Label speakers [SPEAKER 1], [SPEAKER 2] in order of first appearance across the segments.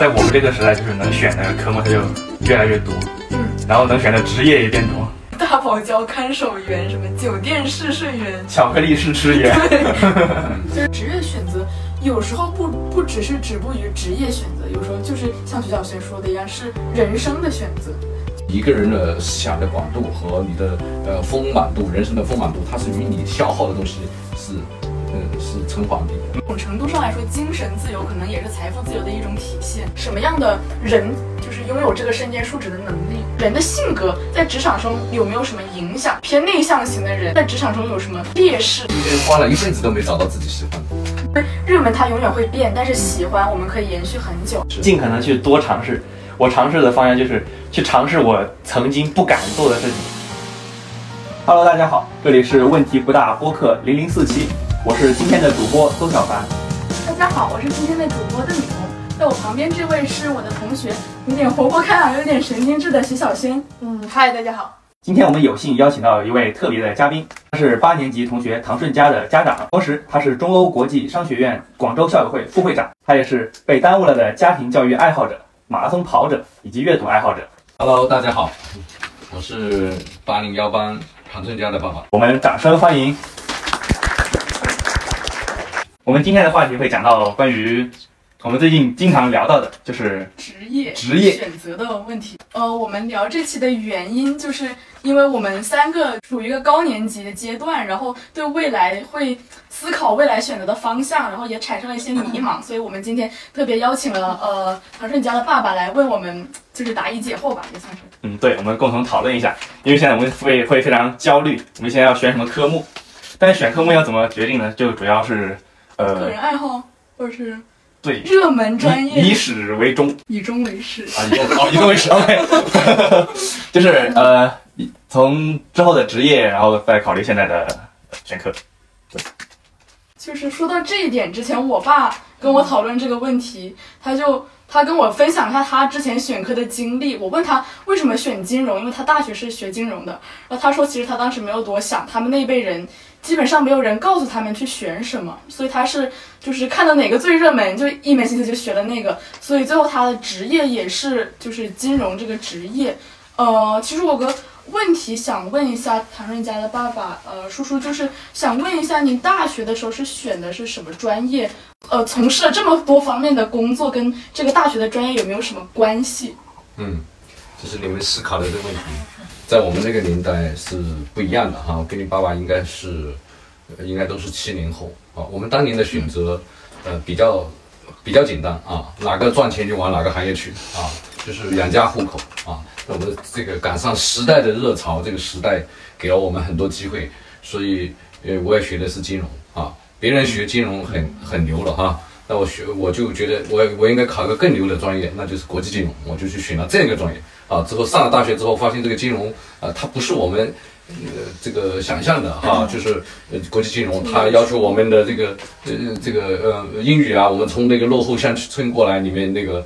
[SPEAKER 1] 在我们这个时代，就是能选的科目它就越来越多，
[SPEAKER 2] 嗯，
[SPEAKER 1] 然后能选的职业也变多，
[SPEAKER 2] 大堡礁看守员，什么酒店试睡员，
[SPEAKER 1] 巧克力试吃员，
[SPEAKER 2] 就是职业选择，有时候不不只是止步于职业选择，有时候就是像徐小轩说的一样，是人生的选择。
[SPEAKER 3] 一个人的思想的广度和你的呃丰满度，人生的丰满度，它是与你消耗的东西是，呃是成反比的。
[SPEAKER 2] 某种程度上来说，精神自由可能也是财富自由的一种体现。什么样的人就是拥有这个身兼数职的能力？人的性格在职场中有没有什么影响？偏内向型的人在职场中有什么劣势？
[SPEAKER 3] 今天花了一辈子都没找到自己喜欢的。
[SPEAKER 2] 热门它永远会变，但是喜欢我们可以延续很久。
[SPEAKER 1] 尽可能去多尝试。我尝试的方向就是去尝试我曾经不敢做的事情。Hello，大家好，这里是问题不大播客零零四期，我是今天的主播邹小凡。
[SPEAKER 2] 大家好，我是今天的主播邓雨桐，在我旁边这位是我的同学，有点活泼开朗，有点神经质的徐小新。嗯，嗨，大家好。
[SPEAKER 1] 今天我们有幸邀请到一位特别的嘉宾，他是八年级同学唐顺佳的家长，同时他是中欧国际商学院广州校友会副会长，他也是被耽误了的家庭教育爱好者。马拉松跑者以及阅读爱好者
[SPEAKER 3] ，Hello，大家好，我是八零幺班唐顺佳的爸爸，
[SPEAKER 1] 我们掌声欢迎。我们今天的话题会讲到关于我们最近经常聊到的，就是
[SPEAKER 2] 职业
[SPEAKER 1] 职业
[SPEAKER 2] 选择的问题。呃，我们聊这期的原因，就是因为我们三个处于一个高年级的阶段，然后对未来会。思考未来选择的方向，然后也产生了一些迷茫，所以我们今天特别邀请了呃唐顺家的爸爸来为我们就是答疑解惑吧，也算是。
[SPEAKER 1] 嗯，对，我们共同讨论一下，因为现在我们会会非常焦虑，我们现在要选什么科目，但是选科目要怎么决定呢？就主要是
[SPEAKER 2] 呃个人爱好或者是
[SPEAKER 1] 对
[SPEAKER 2] 热门专业，
[SPEAKER 1] 以史为终，
[SPEAKER 2] 以终为始
[SPEAKER 1] 啊，以终哦以终为始，OK，就是呃从之后的职业，然后再考虑现在的选科，对。
[SPEAKER 2] 就是说到这一点之前，我爸跟我讨论这个问题，他就他跟我分享一下他之前选科的经历。我问他为什么选金融，因为他大学是学金融的。然后他说，其实他当时没有多想，他们那一辈人基本上没有人告诉他们去选什么，所以他是就是看到哪个最热门，就一门心思就学了那个。所以最后他的职业也是就是金融这个职业。呃，其实我个。问题想问一下唐润佳的爸爸，呃，叔叔就是想问一下，您大学的时候是选的是什么专业？呃，从事了这么多方面的工作，跟这个大学的专业有没有什么关系？
[SPEAKER 3] 嗯，就是你们思考的这个问题，在我们那个年代是不一样的哈。跟你爸爸应该是，应该都是七零后啊。我们当年的选择，呃，比较比较简单啊，哪个赚钱就往哪个行业去啊，就是养家糊口啊。那我们这个赶上时代的热潮，这个时代给了我们很多机会，所以呃，我也学的是金融啊。别人学金融很很牛了哈，那我学我就觉得我我应该考个更牛的专业，那就是国际金融，我就去选了这个专业啊。之后上了大学之后，发现这个金融啊，它不是我们呃这个想象的哈，就是呃国际金融，它要求我们的这个呃这个呃英语啊，我们从那个落后乡村过来，里面那个。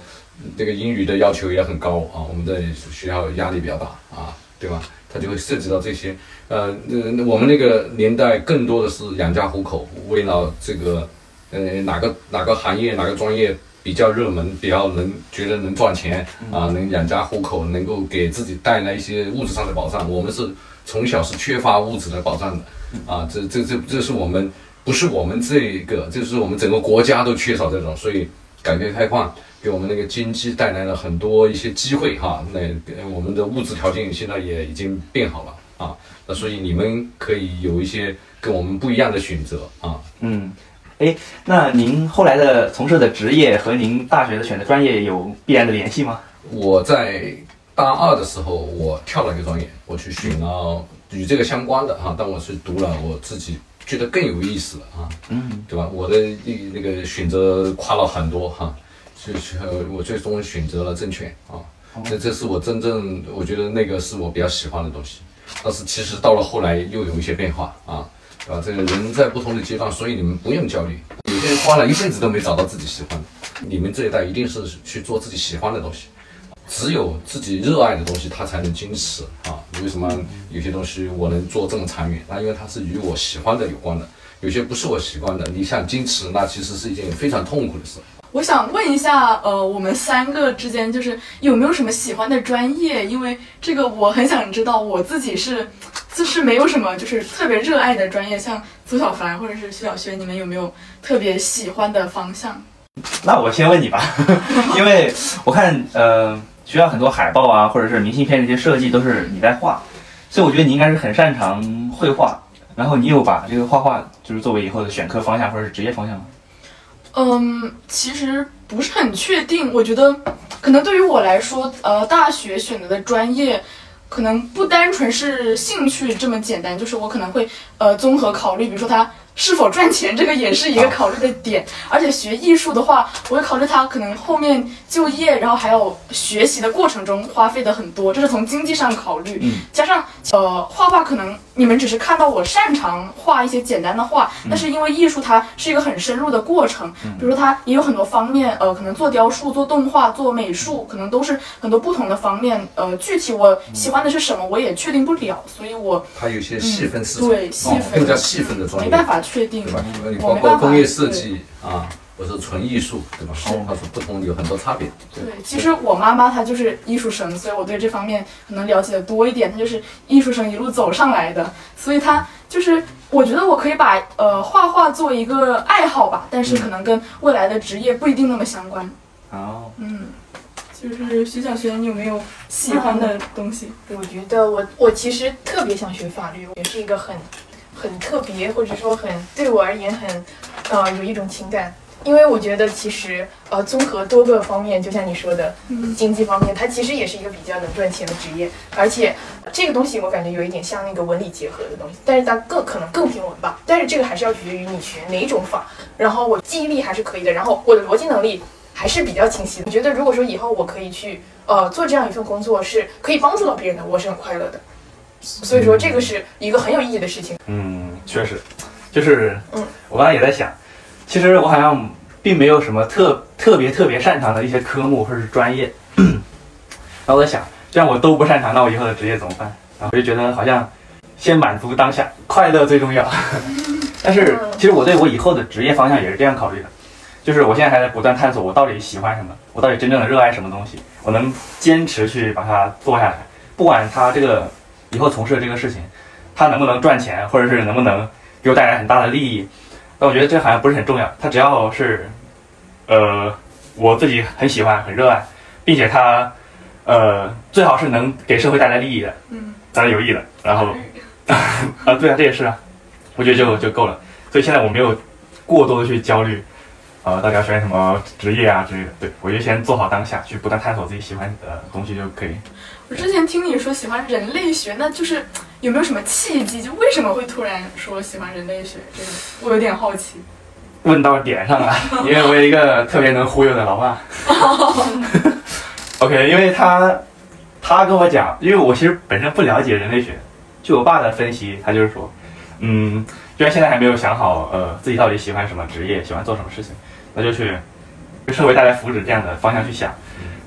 [SPEAKER 3] 这个英语的要求也很高啊，我们在学校压力比较大啊，对吧？它就会涉及到这些。呃，那我们那个年代更多的是养家糊口，为了这个，呃，哪个哪个行业哪个专业比较热门，比较能觉得能赚钱啊，能养家糊口，能够给自己带来一些物质上的保障。我们是从小是缺乏物质的保障的啊，这这这这是我们不是我们这个，就是我们整个国家都缺少这种，所以改革开放。给我们那个经济带来了很多一些机会哈，那我们的物质条件现在也已经变好了啊，那所以你们可以有一些跟我们不一样的选择啊。
[SPEAKER 1] 嗯，哎，那您后来的从事的职业和您大学的选的专业有必然的联系吗？
[SPEAKER 3] 我在大二的时候，我跳了一个专业，我去选了与这个相关的哈，但我是读了我自己觉得更有意思的啊，嗯，对吧？我的那个选择跨了很多哈。就是我最终选择了证券啊，这这是我真正我觉得那个是我比较喜欢的东西。但是其实到了后来又有一些变化啊，啊？这个人在不同的阶段，所以你们不用焦虑。有些人花了一辈子都没找到自己喜欢的，你们这一代一定是去做自己喜欢的东西。只有自己热爱的东西，他才能坚持啊。为什么有些东西我能做这么长远？那因为它是与我喜欢的有关的。有些不是我喜欢的，你想坚持，那其实是一件非常痛苦的事。
[SPEAKER 2] 我想问一下，呃，我们三个之间就是有没有什么喜欢的专业？因为这个我很想知道，我自己是就是没有什么就是特别热爱的专业，像邹小凡或者是徐小轩，你们有没有特别喜欢的方向？
[SPEAKER 1] 那我先问你吧，因为我看呃学校很多海报啊，或者是明信片这些设计都是你在画，所以我觉得你应该是很擅长绘画。然后你有把这个画画就是作为以后的选科方向或者是职业方向吗？
[SPEAKER 2] 嗯，其实不是很确定。我觉得可能对于我来说，呃，大学选择的专业可能不单纯是兴趣这么简单，就是我可能会呃综合考虑，比如说它。是否赚钱，这个也是一个考虑的点。而且学艺术的话，我会考虑他可能后面就业，然后还有学习的过程中花费的很多，这是从经济上考虑。
[SPEAKER 1] 嗯，
[SPEAKER 2] 加上呃，画画可能你们只是看到我擅长画一些简单的画，但是因为艺术它是一个很深入的过程，比如说它也有很多方面，呃，可能做雕塑、做动画、做美术，可能都是很多不同的方面。呃，具体我喜欢的是什么，我也确定不了，所以我
[SPEAKER 3] 它有些细分市场，
[SPEAKER 2] 对细分
[SPEAKER 3] 更加细分的专
[SPEAKER 2] 业，没办法。确定
[SPEAKER 3] 对吧？你包括工业设计啊，或者纯艺术，对吧？它是不同，有很多差别。
[SPEAKER 2] 对，其实我妈妈她就是艺术生，所以我对这方面可能了解的多一点。她就是艺术生一路走上来的，所以她就是我觉得我可以把呃画画做一个爱好吧，但是可能跟未来的职业不一定那么相关。
[SPEAKER 1] 哦，
[SPEAKER 2] 嗯，就是徐小璇，你有没有喜欢的东西？
[SPEAKER 4] 我觉得我我其实特别想学法律，也是一个很。很特别，或者说很对我而言很，呃，有一种情感，因为我觉得其实呃，综合多个方面，就像你说的，经济方面，它其实也是一个比较能赚钱的职业，而且这个东西我感觉有一点像那个文理结合的东西，但是它更可能更偏文吧，但是这个还是要取决于你学哪种法，然后我记忆力还是可以的，然后我的逻辑能力还是比较清晰的。我觉得如果说以后我可以去呃做这样一份工作，是可以帮助到别人的，我是很快乐的。所以说，这个是一个很有意义的事情。
[SPEAKER 1] 嗯，确实，就是，嗯，我刚才也在想，其实我好像并没有什么特特别特别擅长的一些科目或者是专业。然后我在想，既然我都不擅长，那我以后的职业怎么办？然后我就觉得好像先满足当下，快乐最重要。但是其实我对我以后的职业方向也是这样考虑的，就是我现在还在不断探索我到底喜欢什么，我到底真正的热爱什么东西，我能坚持去把它做下来，不管它这个。以后从事的这个事情，它能不能赚钱，或者是能不能给我带来很大的利益？那我觉得这好像不是很重要。它只要是，呃，我自己很喜欢、很热爱，并且它，呃，最好是能给社会带来利益的，
[SPEAKER 2] 嗯，
[SPEAKER 1] 带来有益的。然后，啊，对啊，这也是啊，我觉得就就够了。所以现在我没有过多的去焦虑，呃，大家选什么职业啊之类的。对我就先做好当下，去不断探索自己喜欢的东西就可以。
[SPEAKER 2] 之前听你说喜欢人类学，那就是 有没有什么契机？就为什么会突然说喜欢人类学？这个我有点好奇。
[SPEAKER 1] 问到点上了，因为我有一个特别能忽悠的老爸。OK，因为他他跟我讲，因为我其实本身不了解人类学，据我爸的分析，他就是说，嗯，居然现在还没有想好，呃，自己到底喜欢什么职业，喜欢做什么事情，那就去为社会带来福祉这样的方向去想，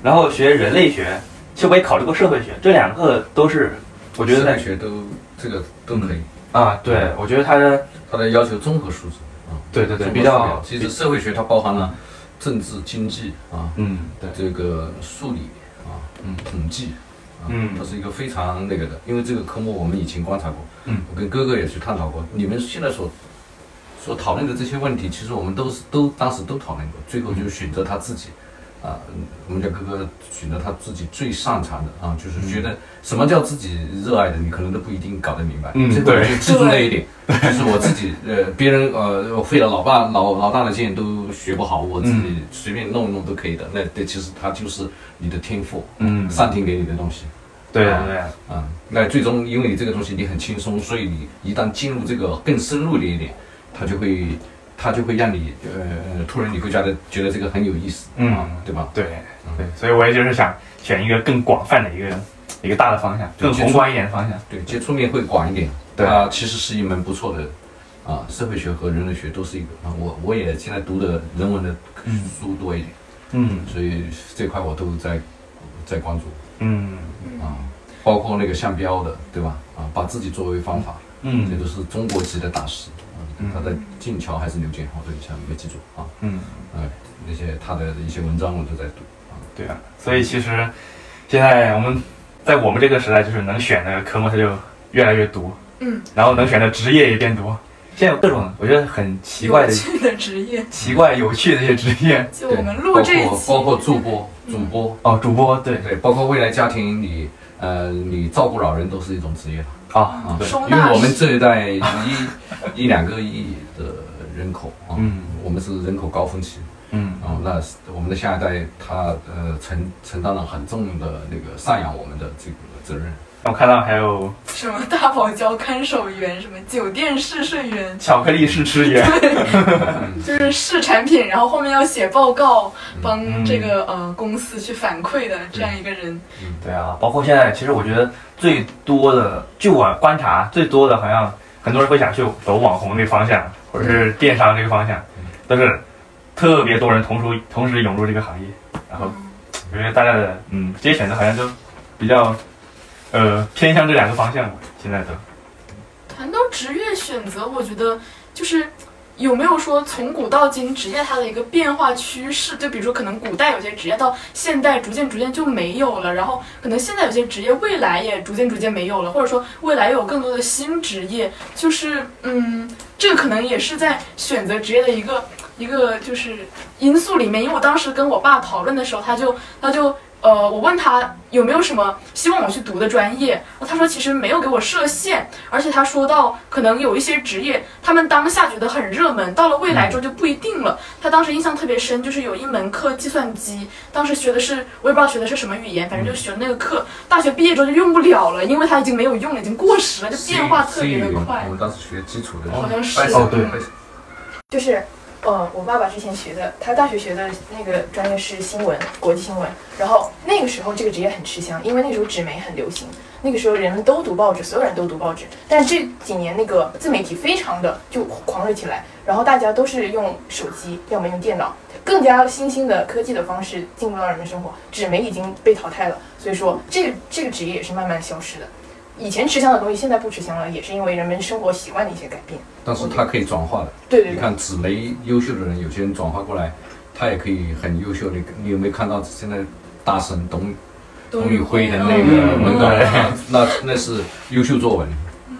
[SPEAKER 1] 然后学人类学。其实我也考虑过社会学，这两个都是，我觉得
[SPEAKER 3] 在学都这个都可以
[SPEAKER 1] 啊。对，我觉得它的
[SPEAKER 3] 它的要求综合素质啊。
[SPEAKER 1] 对对对，比较。
[SPEAKER 3] 其实社会学它包含了政治、经济啊，
[SPEAKER 1] 嗯，对，
[SPEAKER 3] 这个数理啊，嗯，统计啊，嗯，它是一个非常那个的。因为这个科目我们以前观察过，
[SPEAKER 1] 嗯，
[SPEAKER 3] 我跟哥哥也去探讨过。你们现在所所讨论的这些问题，其实我们都是都当时都讨论过，最后就选择他自己。啊，我们家哥哥选择他自己最擅长的啊，就是觉得什么叫自己热爱的，你可能都不一定搞得明白。
[SPEAKER 1] 嗯，
[SPEAKER 3] 对，就记住那一点，就是我自己呃，别人呃，我费了老爸老老大的劲都学不好，我自己随便弄一弄都可以的。那这其实他就是你的天赋，
[SPEAKER 1] 嗯，
[SPEAKER 3] 上天给你的东西。
[SPEAKER 1] 对啊，对啊，
[SPEAKER 3] 啊，那最终因为你这个东西你很轻松，所以你一旦进入这个更深入的一点，他就会。他就会让你呃突然你会觉得觉得这个很有意思，
[SPEAKER 1] 嗯，
[SPEAKER 3] 对吧？
[SPEAKER 1] 对，对，所以我也就是想选一个更广泛的一个一个大的方向，更宏观一点的方向，
[SPEAKER 3] 对，接触面会广一点。
[SPEAKER 1] 对
[SPEAKER 3] 啊，其实是一门不错的啊，社会学和人类学都是一个啊，我我也现在读的人文的书多一点，
[SPEAKER 1] 嗯，
[SPEAKER 3] 所以这块我都在在关注，
[SPEAKER 1] 嗯，
[SPEAKER 3] 啊，包括那个项标的，对吧？啊，把自己作为方法，
[SPEAKER 1] 嗯，
[SPEAKER 3] 这都是中国级的大师。
[SPEAKER 1] 嗯。
[SPEAKER 3] 他在剑桥还是牛剑，我对一下没记住啊。
[SPEAKER 1] 嗯，
[SPEAKER 3] 呃，那些他的一些文章我都在读啊。
[SPEAKER 1] 对啊，所以其实现在我们在我们这个时代，就是能选的科目它就越来越多，
[SPEAKER 2] 嗯，
[SPEAKER 1] 然后能选的职业也变多。现在有各种我觉得很奇怪的、
[SPEAKER 2] 有趣的职业，
[SPEAKER 1] 奇怪有趣的一些职业。
[SPEAKER 2] 就我们录
[SPEAKER 3] 包
[SPEAKER 2] 这一期，
[SPEAKER 3] 括包括助播，主播，
[SPEAKER 1] 哦，主播对。
[SPEAKER 3] 对，包括未来家庭里，呃，你照顾老人都是一种职业
[SPEAKER 1] 啊
[SPEAKER 3] 啊。
[SPEAKER 1] 对，
[SPEAKER 3] 因为我们这一代一 一两个亿的人口啊，
[SPEAKER 1] 嗯。
[SPEAKER 3] 我们是人口高峰期，
[SPEAKER 1] 嗯。
[SPEAKER 3] 啊那我们的下一代他呃承承担了很重的那个赡养我们的这个责任。
[SPEAKER 1] 我看到还有
[SPEAKER 2] 什么大堡礁看守员，什么酒店试睡员，
[SPEAKER 1] 巧克力试吃员，
[SPEAKER 2] 就是试产品，然后后面要写报告，帮
[SPEAKER 1] 嗯
[SPEAKER 2] 这个呃公司去反馈的这样一个人。
[SPEAKER 1] 对啊，包括现在，其实我觉得最多的，据我观察最多的，好像很多人会想去走网红那个方向，或者是电商这个方向，但是特别多人同时同时涌入这个行业，然后我觉得大家的嗯这些选择好像都比较呃偏向这两个方向吧，现在都
[SPEAKER 2] 谈到职业选择，我觉得就是有没有说从古到今职业它的一个变化趋势？就比如说，可能古代有些职业到现代逐渐逐渐就没有了，然后可能现在有些职业未来也逐渐逐渐没有了，或者说未来有更多的新职业，就是嗯，这个可能也是在选择职业的一个一个就是因素里面。因为我当时跟我爸讨论的时候，他就他就。呃，我问他有没有什么希望我去读的专业，然后他说其实没有给我设限，而且他说到可能有一些职业，他们当下觉得很热门，到了未来之后就不一定了。他当时印象特别深，就是有一门课计算机，当时学的是我也不知道学的是什么语言，反正就学的那个课，大学毕业之后就用不了了，因为它已经没有用了，已经过时了，就变化特别的快
[SPEAKER 3] 我。们当时学基础的，
[SPEAKER 2] 好像是
[SPEAKER 1] 哦对
[SPEAKER 4] 就是，呃，我爸爸之前学的，他大学学的那个专业是新闻，国际新闻。然后那个时候这个职业很吃香，因为那时候纸媒很流行，那个时候人们都读报纸，所有人都读报纸。但这几年那个自媒体非常的就狂热起来，然后大家都是用手机，要么用电脑，更加新兴的科技的方式进入到人们生活，纸媒已经被淘汰了，所以说这个这个职业也是慢慢消失的。以前吃香的东西现在不吃香了，也是因为人们生活习惯的一些改变。
[SPEAKER 3] 但是它可以转化的。
[SPEAKER 4] 对对对，
[SPEAKER 3] 你看纸媒优秀的人，有些人转化过来，他也可以很优秀。的你有没有看到现在大神董董宇辉的那个
[SPEAKER 1] 嗯
[SPEAKER 3] 文稿？那那是优秀作文，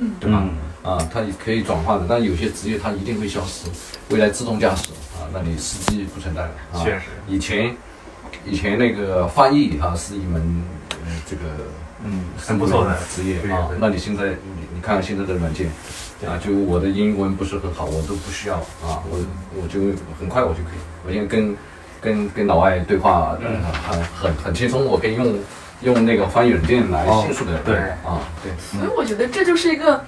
[SPEAKER 3] 嗯对吧？
[SPEAKER 1] 嗯
[SPEAKER 3] 啊，它也可以转化的。但有些职业它一定会消失，未来自动驾驶啊，那你司机不存在了啊。
[SPEAKER 1] 确实
[SPEAKER 3] 以前以前那个翻译啊是一门呃这个
[SPEAKER 1] 嗯很不错的
[SPEAKER 3] 职业。啊那你现在你你看现在的软件啊，就我的英文不是很好，我都不需要啊，我我就很快我就可以，我现在跟跟跟老外对话呃
[SPEAKER 1] 嗯
[SPEAKER 3] 很很很轻松，我可以用用那个翻译软件来
[SPEAKER 1] 哦
[SPEAKER 3] 迅速的
[SPEAKER 1] 对
[SPEAKER 3] 啊对。
[SPEAKER 2] 所以我觉得这就是一个，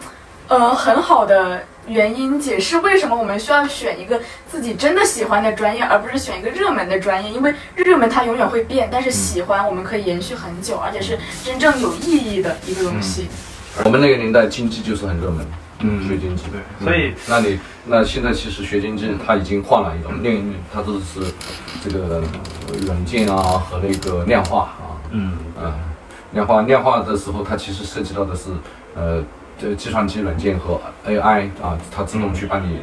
[SPEAKER 2] 呃，很好的原因，解释为什么我们需要选一个自己真的喜欢的专业，而不是选一个热门的专业。因为热门它永远会变，但是喜欢我们可以延续很久，而且是真正有意义的一个东西。
[SPEAKER 3] 我们那个年代经济就是很热门，
[SPEAKER 1] 嗯
[SPEAKER 3] 学经济。
[SPEAKER 1] 对
[SPEAKER 3] 嗯
[SPEAKER 1] 所以
[SPEAKER 3] 那你那现在其实学经济，它已经换了一种另一，它都是这个软件啊和那个量化啊，
[SPEAKER 1] 嗯
[SPEAKER 3] 嗯，量化量化的时候，它其实涉及到的是呃，这计算机软件和 AI 啊，它自动去帮你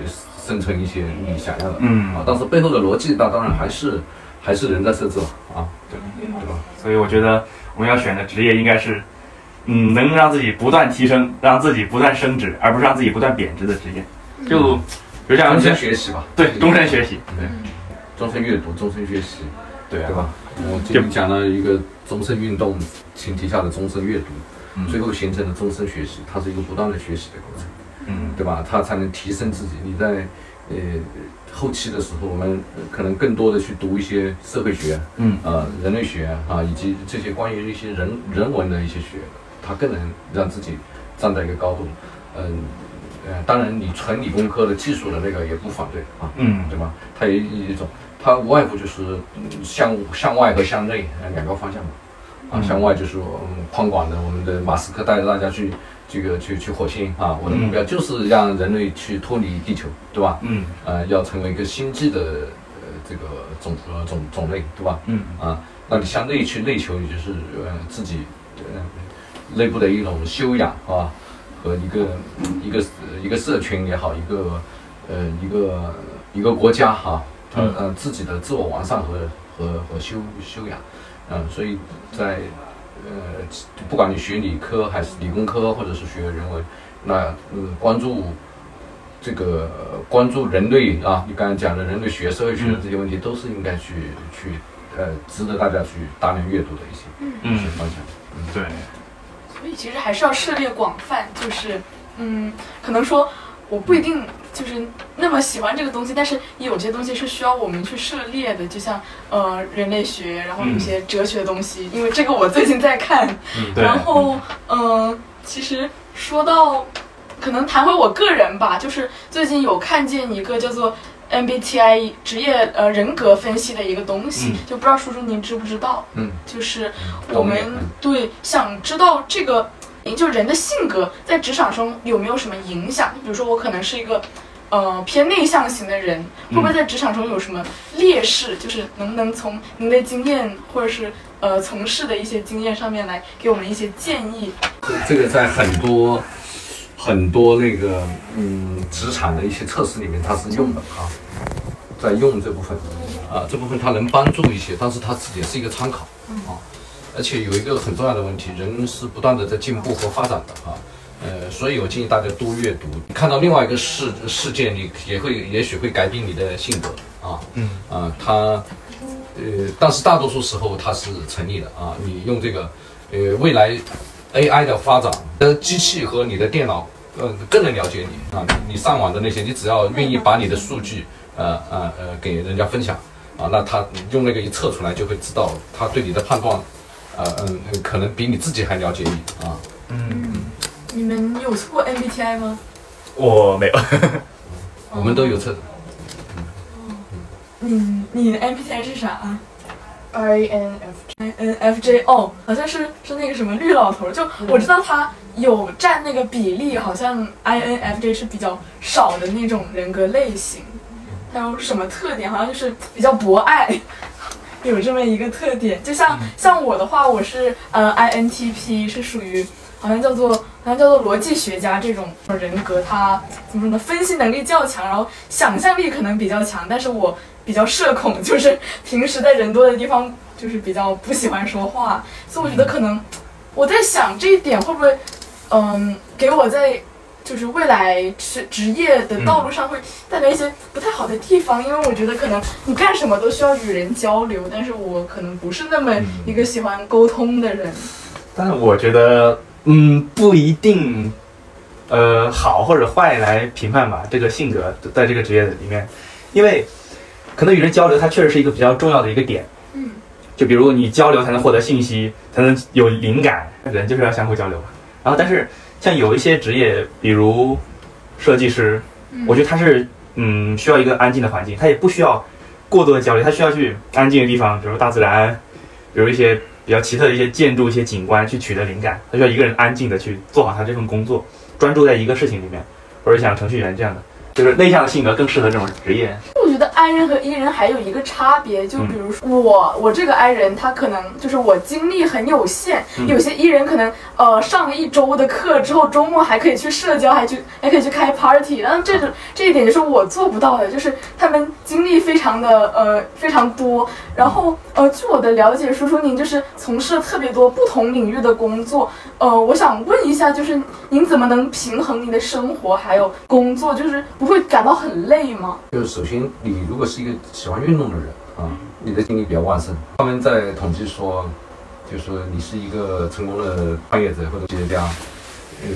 [SPEAKER 3] 生成一些你想要的，
[SPEAKER 1] 嗯。
[SPEAKER 3] 啊，但是背后的逻辑，那当然还是还是人在设置了啊，对对吧？
[SPEAKER 1] 所以我觉得我们要选的职业应该是，嗯，能让自己不断提升，让自己不断升值，而不是让自己不断贬值的职业。就比如像
[SPEAKER 3] 终身学习吧，
[SPEAKER 1] 对终身学习，
[SPEAKER 3] 对，终身阅读，终身学习，
[SPEAKER 1] 对
[SPEAKER 3] 对吧？我今天讲了一个终身运动前提下的终身阅读，
[SPEAKER 1] 嗯
[SPEAKER 3] 最后形成了终身学习，它是一个不断的学习的过程。
[SPEAKER 1] 嗯
[SPEAKER 3] 对吧？它才能提升自己。你在呃后期的时候，我们可能更多的去读一些社会学、
[SPEAKER 1] 嗯
[SPEAKER 3] 呃人类学啊，以及这些关于一些人人文的一些学，它更能让自己站在一个高度。嗯呃，当然你纯理工科的技术的那个也不反对啊，
[SPEAKER 1] 嗯
[SPEAKER 3] 对吧？它有一种，它无外乎就是嗯向向外和向内呃两个方向嘛。啊，
[SPEAKER 1] 嗯。
[SPEAKER 3] 向外就是嗯宽广的，我们的马斯克带着大家去这个去去火星啊，我的目标就是让人类去脱离地球，对吧？
[SPEAKER 1] 嗯。
[SPEAKER 3] 呃，要成为一个星际的呃这个种呃种种类，对吧？
[SPEAKER 1] 嗯。
[SPEAKER 3] 啊，那你向内去内求，也就是呃自己呃内部的一种修养啊，和一个一个一个社群也好，一个呃一个一个国家哈，它
[SPEAKER 1] 嗯。
[SPEAKER 3] 呃自己的自我完善和和和修修养，嗯、所以在呃不管你学理科还是理工科，或者是学人文，那呃关注这个呃关注人类啊，你刚才讲的人类学、社会学的这些问题，都是应该去去呃值得大家去大量阅读的一些、
[SPEAKER 1] 嗯。
[SPEAKER 3] 一些方向。嗯。
[SPEAKER 1] 对，
[SPEAKER 2] 所以其实还是要涉猎广泛，就是嗯，可能说我不一定就是那么喜欢这个东西，但是有些东西是需要我们去涉猎的，就像呃人类学，然后有些哲学的东西，因为这个我最近在看，
[SPEAKER 1] 嗯，
[SPEAKER 2] 然后嗯、呃其实说到可能谈回我个人吧，就是最近有看见一个叫做 MBTI 职业呃人格分析的一个东西，
[SPEAKER 1] 嗯
[SPEAKER 2] 就不知道叔叔您知不知道？
[SPEAKER 3] 嗯，
[SPEAKER 2] 就是我们
[SPEAKER 3] 嗯
[SPEAKER 2] 对想知道这个，就人的性格在职场中有没有什么影响？比如说我可能是一个。呃，偏内向型的人会不会在职场中有什么劣势？就是能不能从您的经验或者是呃从事的一些经验上面来给我们一些建议？
[SPEAKER 3] 这个在很多很多那个嗯职场的一些测试里面，它是用的啊，在用这部分啊，这部分它能帮助一些，但是它也是一个参考啊。而且有一个很重要的问题，人是不断的在进步和发展的啊。呃，所以我建议大家多阅读，看到另外一个事事件，你也会也许会改变你的性格啊。
[SPEAKER 1] 嗯
[SPEAKER 3] 啊，他呃，但是大多数时候它是成立的啊。你用这个呃未来 AI 的发展，呃，机器和你的电脑，呃，更能了解你啊。你你上网的那些，你只要愿意把你的数据，呃呃呃，给人家分享啊，那他用那个一测出来，就会知道他对你的判断，呃嗯、呃，可能比你自己还了解你啊。
[SPEAKER 1] 嗯，
[SPEAKER 2] 你们有测过 MBTI 吗？
[SPEAKER 1] 我没有，
[SPEAKER 3] 我们都有测，
[SPEAKER 2] 你你的 MBTI 是啥啊 INF？INFJ 哦，好像是是那个什么绿老头，就我知道他有占那个比例，好像 INFJ 是比较少的那种人格类型。他有什么特点？好像就是比较博爱，有这么一个特点。就像像我的话，我是呃 INTP，是属于好像叫做好像叫做逻辑学家这种人格，他怎么说呢？分析能力较强，然后想象力可能比较强，但是我比较社恐，就是平时在人多的地方就是比较不喜欢说话，所以我觉得可能我在想这一点会不会嗯给我在。就是未来职职业的道路上会带来一些不太好的地方，因为我觉得可能你干什么都需要与人交流，但是我可能不是那么一个喜欢沟通的人。
[SPEAKER 1] 但是我觉得，嗯，不一定，呃，好或者坏来评判吧。这个性格在这个职业里面，因为可能与人交流，它确实是一个比较重要的一个点。
[SPEAKER 2] 嗯，
[SPEAKER 1] 就比如你交流才能获得信息，才能有灵感，人就是要相互交流嘛。然后，但是像有一些职业，比如设计师，我觉得他是嗯需要一个安静的环境，他也不需要过多的交流，他需要去安静的地方，比如大自然，比如一些比较奇特的一些建筑、一些景观去取得灵感。他需要一个人安静的去做好他这份工作，专注在一个事情里面，或者像程序员这样的，就是内向的性格更适合这种职业。
[SPEAKER 2] 我觉得 I 人和 E 人还有一个差别，就比如说我，我这个 I 人，他可能就是我精力很有限，
[SPEAKER 1] 嗯。
[SPEAKER 2] 有些 E 人可能呃上了一周的课之后，周末还可以去社交，还去还可以去开 party，然后这种这一点就是我做不到的，就是他们精力非常的呃非常多，然后呃据我的了解，叔叔您就是从事了特别多不同领域的工作，呃，我想问一下，就是您怎么能平衡您的生活还有工作，就是不会感到很累吗？
[SPEAKER 3] 就是首先，你如果是一个喜欢运动的人啊，你的精力比较旺盛。他们在统计说，就是说你是一个成功的创业者或者企业家，呃，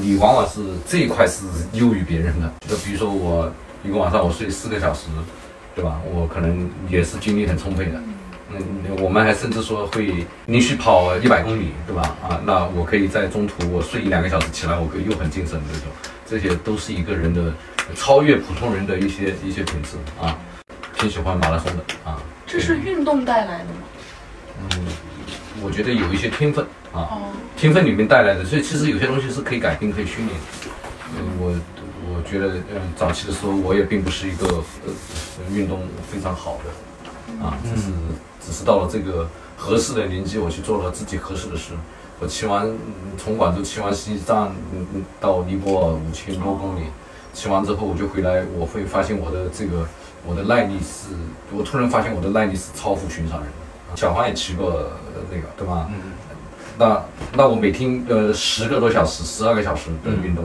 [SPEAKER 3] 你往往是这一块是优于别人的。就比如说我一个晚上我睡四个小时，对吧？我可能也是精力很充沛的。嗯，我们还甚至说会连续跑一百公里，对吧？啊，那我可以在中途我睡一两个小时起来，我可以又很精神的那种。这些都是一个人的超越普通人的一些一些品质啊。挺喜欢马拉松的啊，
[SPEAKER 2] 这是运动带来的吗？
[SPEAKER 3] 嗯，我觉得有一些天分啊，
[SPEAKER 2] 哦，
[SPEAKER 3] 天分里面带来的，所以其实有些东西是可以改变、可以训练我我觉得，嗯，早期的时候我也并不是一个呃运动非常好的啊，只是只是到了这个合适的年纪，我去做了自己合适的事。我骑完嗯从广州骑完西藏，嗯嗯，到尼泊尔五千多公里，骑完之后我就回来，我会发现我的这个我的耐力是，我突然发现我的耐力是超乎寻常人的。小黄也骑过呃那个，对吧？
[SPEAKER 1] 嗯，
[SPEAKER 3] 那那我每天呃十个多小时、十二个小时的运动，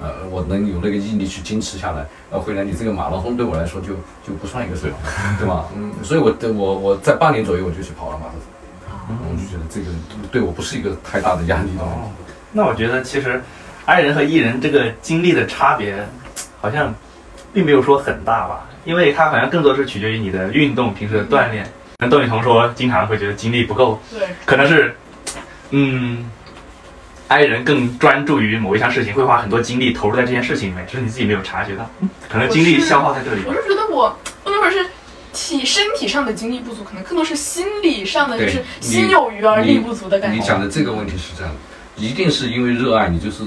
[SPEAKER 3] 呃，我能有那个毅力去坚持下来，呃，回来你这个马拉松对我来说就就不算一个什么，对吧？嗯，所以我的我我在半年左右我就去跑了马拉松，我就觉得这个对我不是一个太大的压力的问题。
[SPEAKER 1] 哦，那我觉得其实 I 人和 E 人这个经历的差别，好像并没有说很大吧，因为它好像更多是取决于你的运动平时的锻炼。跟窦雨桐说，经常会觉得精力不够，
[SPEAKER 2] 对，
[SPEAKER 1] 可能是，嗯爱人更专注于某一项事情，会花很多精力投入在这件事情里面，只是你自己没有察觉到，嗯可能精力消耗在这里
[SPEAKER 2] 我。是觉得我我那会儿是体身体上的精力不足，可能更多是心理上的，就是心有余而力不足的感觉
[SPEAKER 3] 你
[SPEAKER 2] 觉。
[SPEAKER 3] 讲的这个问题是这样的，一定是因为热爱，你就是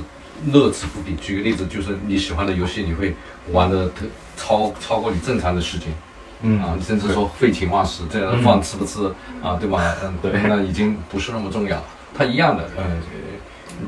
[SPEAKER 3] 乐此不疲。举个例子，就是你喜欢的游戏，你会玩的特超超过你正常的时间。
[SPEAKER 1] 嗯
[SPEAKER 3] 啊，甚至说废寝忘食，这样的饭吃不吃啊，对吧？嗯，
[SPEAKER 1] 对
[SPEAKER 3] 那已经不是那么重要。它一样的，呃，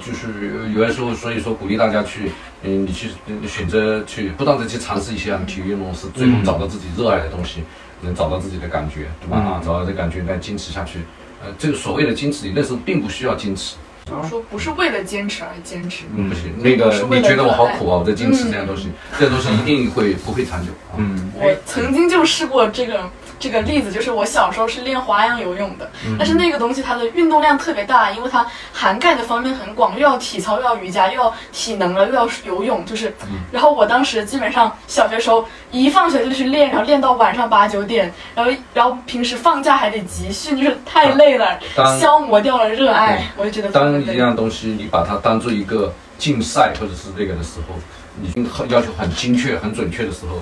[SPEAKER 3] 就是有的时候，所以说鼓励大家去，嗯，你去呃选择去不断的去尝试一些体育运动，是最后
[SPEAKER 1] 嗯
[SPEAKER 3] 找到自己热爱的东西，能找到自己的感觉，对吧？找到这感觉，再坚持下去。呃，这个所谓的坚持，你那时候并不需要坚持，
[SPEAKER 2] 就是说不是为了坚持而坚持。
[SPEAKER 1] 嗯
[SPEAKER 3] 不行。那个你觉得我好苦啊，我在坚持这样东西，这样东西一定会不会长久啊。
[SPEAKER 1] 嗯，
[SPEAKER 2] 我曾经就试过这个这个例子，就是我小时候是练花样游泳的，
[SPEAKER 1] 嗯。
[SPEAKER 2] 但是那个东西它的运动量特别大，因为它涵盖的方面很广，又要体操，又要瑜伽，又要体能了，又要游泳，就是，
[SPEAKER 3] 嗯。
[SPEAKER 2] 然后我当时基本上小学时候一放学就去练，然后练到晚上八九点，然后然后平时放假还得集训，就是太累了，消磨掉了热爱，我就觉得
[SPEAKER 3] 当
[SPEAKER 2] 累
[SPEAKER 3] 一样东西你把它当做一个竞赛或者是那个的时候，已经很要求很精确、很准确的时候，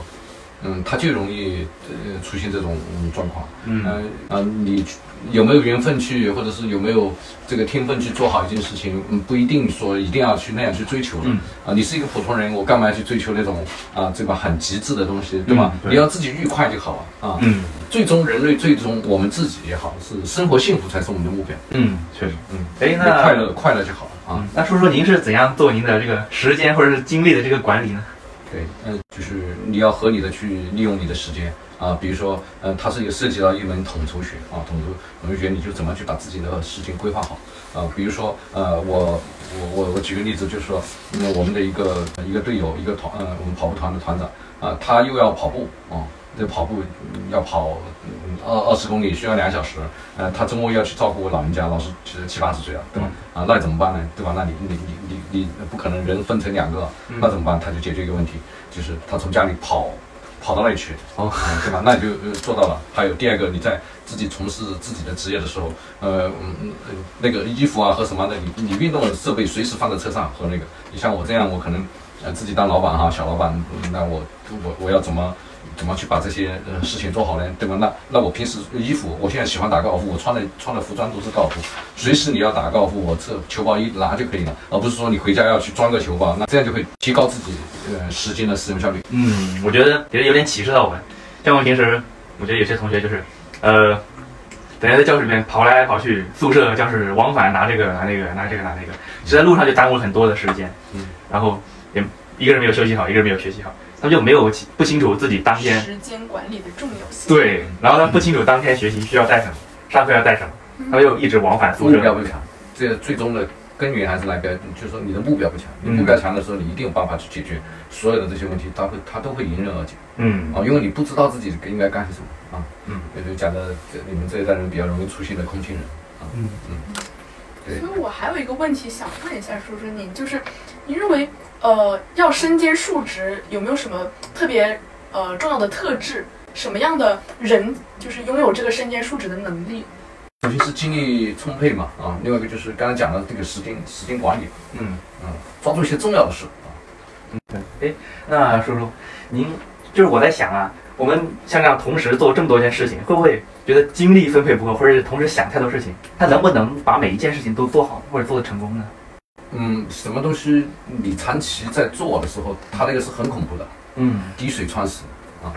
[SPEAKER 3] 嗯，他就容易呃出现这种嗯状况。
[SPEAKER 1] 嗯
[SPEAKER 3] 呃啊，你有没有缘分去，或者是有没有这个天分去做好一件事情，嗯，不一定说一定要去那样去追求的。
[SPEAKER 1] 嗯
[SPEAKER 3] 啊，你是一个普通人，我干嘛要去追求那种啊，这个很极致的东西，对吧？
[SPEAKER 1] 嗯对
[SPEAKER 3] 你要自己愉快就好了啊。
[SPEAKER 1] 嗯
[SPEAKER 3] 最终人类，最终我们自己也好，是生活幸福才是我们的目标。
[SPEAKER 1] 嗯，确实。
[SPEAKER 3] 嗯，
[SPEAKER 1] 哎，那
[SPEAKER 3] 快乐快乐就好了啊。
[SPEAKER 1] 嗯，那说说您是怎样做您的这个时间或者是精力的这个管理呢？
[SPEAKER 3] 对，嗯，就是你要合理的去利用你的时间啊，比如说，嗯，它是有涉及到一门统筹学啊，统筹统筹学你就怎么去把自己的事情规划好啊，比如说，呃，我我我我举个例子，就是说，嗯，我们的一个一个队友，一个团，呃，我们跑步团的团长啊，他又要跑步啊，这跑步嗯要跑嗯二二十公里需要两小时，呃，他周末要去照顾老人家，老师其实七八十岁了，对吧？啊，那怎么办呢？对吧？那你你你你你不可能人分成两个，那怎么办？他就解决一个问题，就是他从家里跑跑到那里去，
[SPEAKER 1] 哦
[SPEAKER 3] 嗯对吧？那你就呃做到了。还有第二个，你在自己从事自己的职业的时候，呃嗯那个衣服啊和什么的，你你运动的设备随时放在车上和那个，你像我这样，我可能呃自己当老板哈，小老板，嗯那我我我要怎么？怎么去把这些呃事情做好呢？对吧？那那我平时衣服，我现在喜欢打高尔夫，我穿的穿的服装都是高尔夫，随时你要打高尔夫，我这球包一拿就可以了，而不是说你回家要去装个球包，那这样就会提高自己呃时间的使用效率。
[SPEAKER 1] 嗯，我觉得觉得有点歧视到我们。像我们平时，我觉得有些同学就是，呃，等下在教室里面跑来跑去，宿舍教室往返拿这个拿那个拿这个拿那个，其实在路上就耽误了很多的时间。
[SPEAKER 3] 嗯，
[SPEAKER 1] 然后也一个人没有休息好，一个人没有学习好，他们就没有不清楚自己当天
[SPEAKER 2] 时间管理的重要性。
[SPEAKER 1] 对，然后他不清楚当天学习需要带什么，上课要带什么，他们又一直往返宿舍。
[SPEAKER 3] 目标不强，这最终的根源还是来源，就是说你的目标不强。你
[SPEAKER 1] 嗯
[SPEAKER 3] 目标强的时候，你一定有办法去解决所有的这些问题，他会他都会迎刃而解
[SPEAKER 1] 嗯
[SPEAKER 3] 啊，因为你不知道自己应该干些什么啊。
[SPEAKER 1] 嗯，
[SPEAKER 3] 也就讲的这你们这一代人比较容易出现的空心人啊。
[SPEAKER 1] 嗯
[SPEAKER 3] 对
[SPEAKER 2] 所以我还有一个问题想问一下叔叔您，就是您认为呃要身兼数职有没有什么特别呃重要的特质？什么样的人就是拥有这个身兼数职的能力？
[SPEAKER 3] 首先是精力充沛嘛啊，另外一个就是刚才讲的这个时间时间管理，
[SPEAKER 1] 嗯。
[SPEAKER 3] 嗯，抓住一些重要的事啊。
[SPEAKER 1] 嗯哎，那叔叔，您就是我在想啊，我们像这样同时做这么多件事情，会不会觉得精力分配不够，或者是同时想太多事情？他能不能把每一件事情都做好，或者做得成功呢？
[SPEAKER 3] 嗯，什么东西你长期在做的时候，它那个是很恐怖的。
[SPEAKER 1] 嗯
[SPEAKER 3] 滴水穿石啊，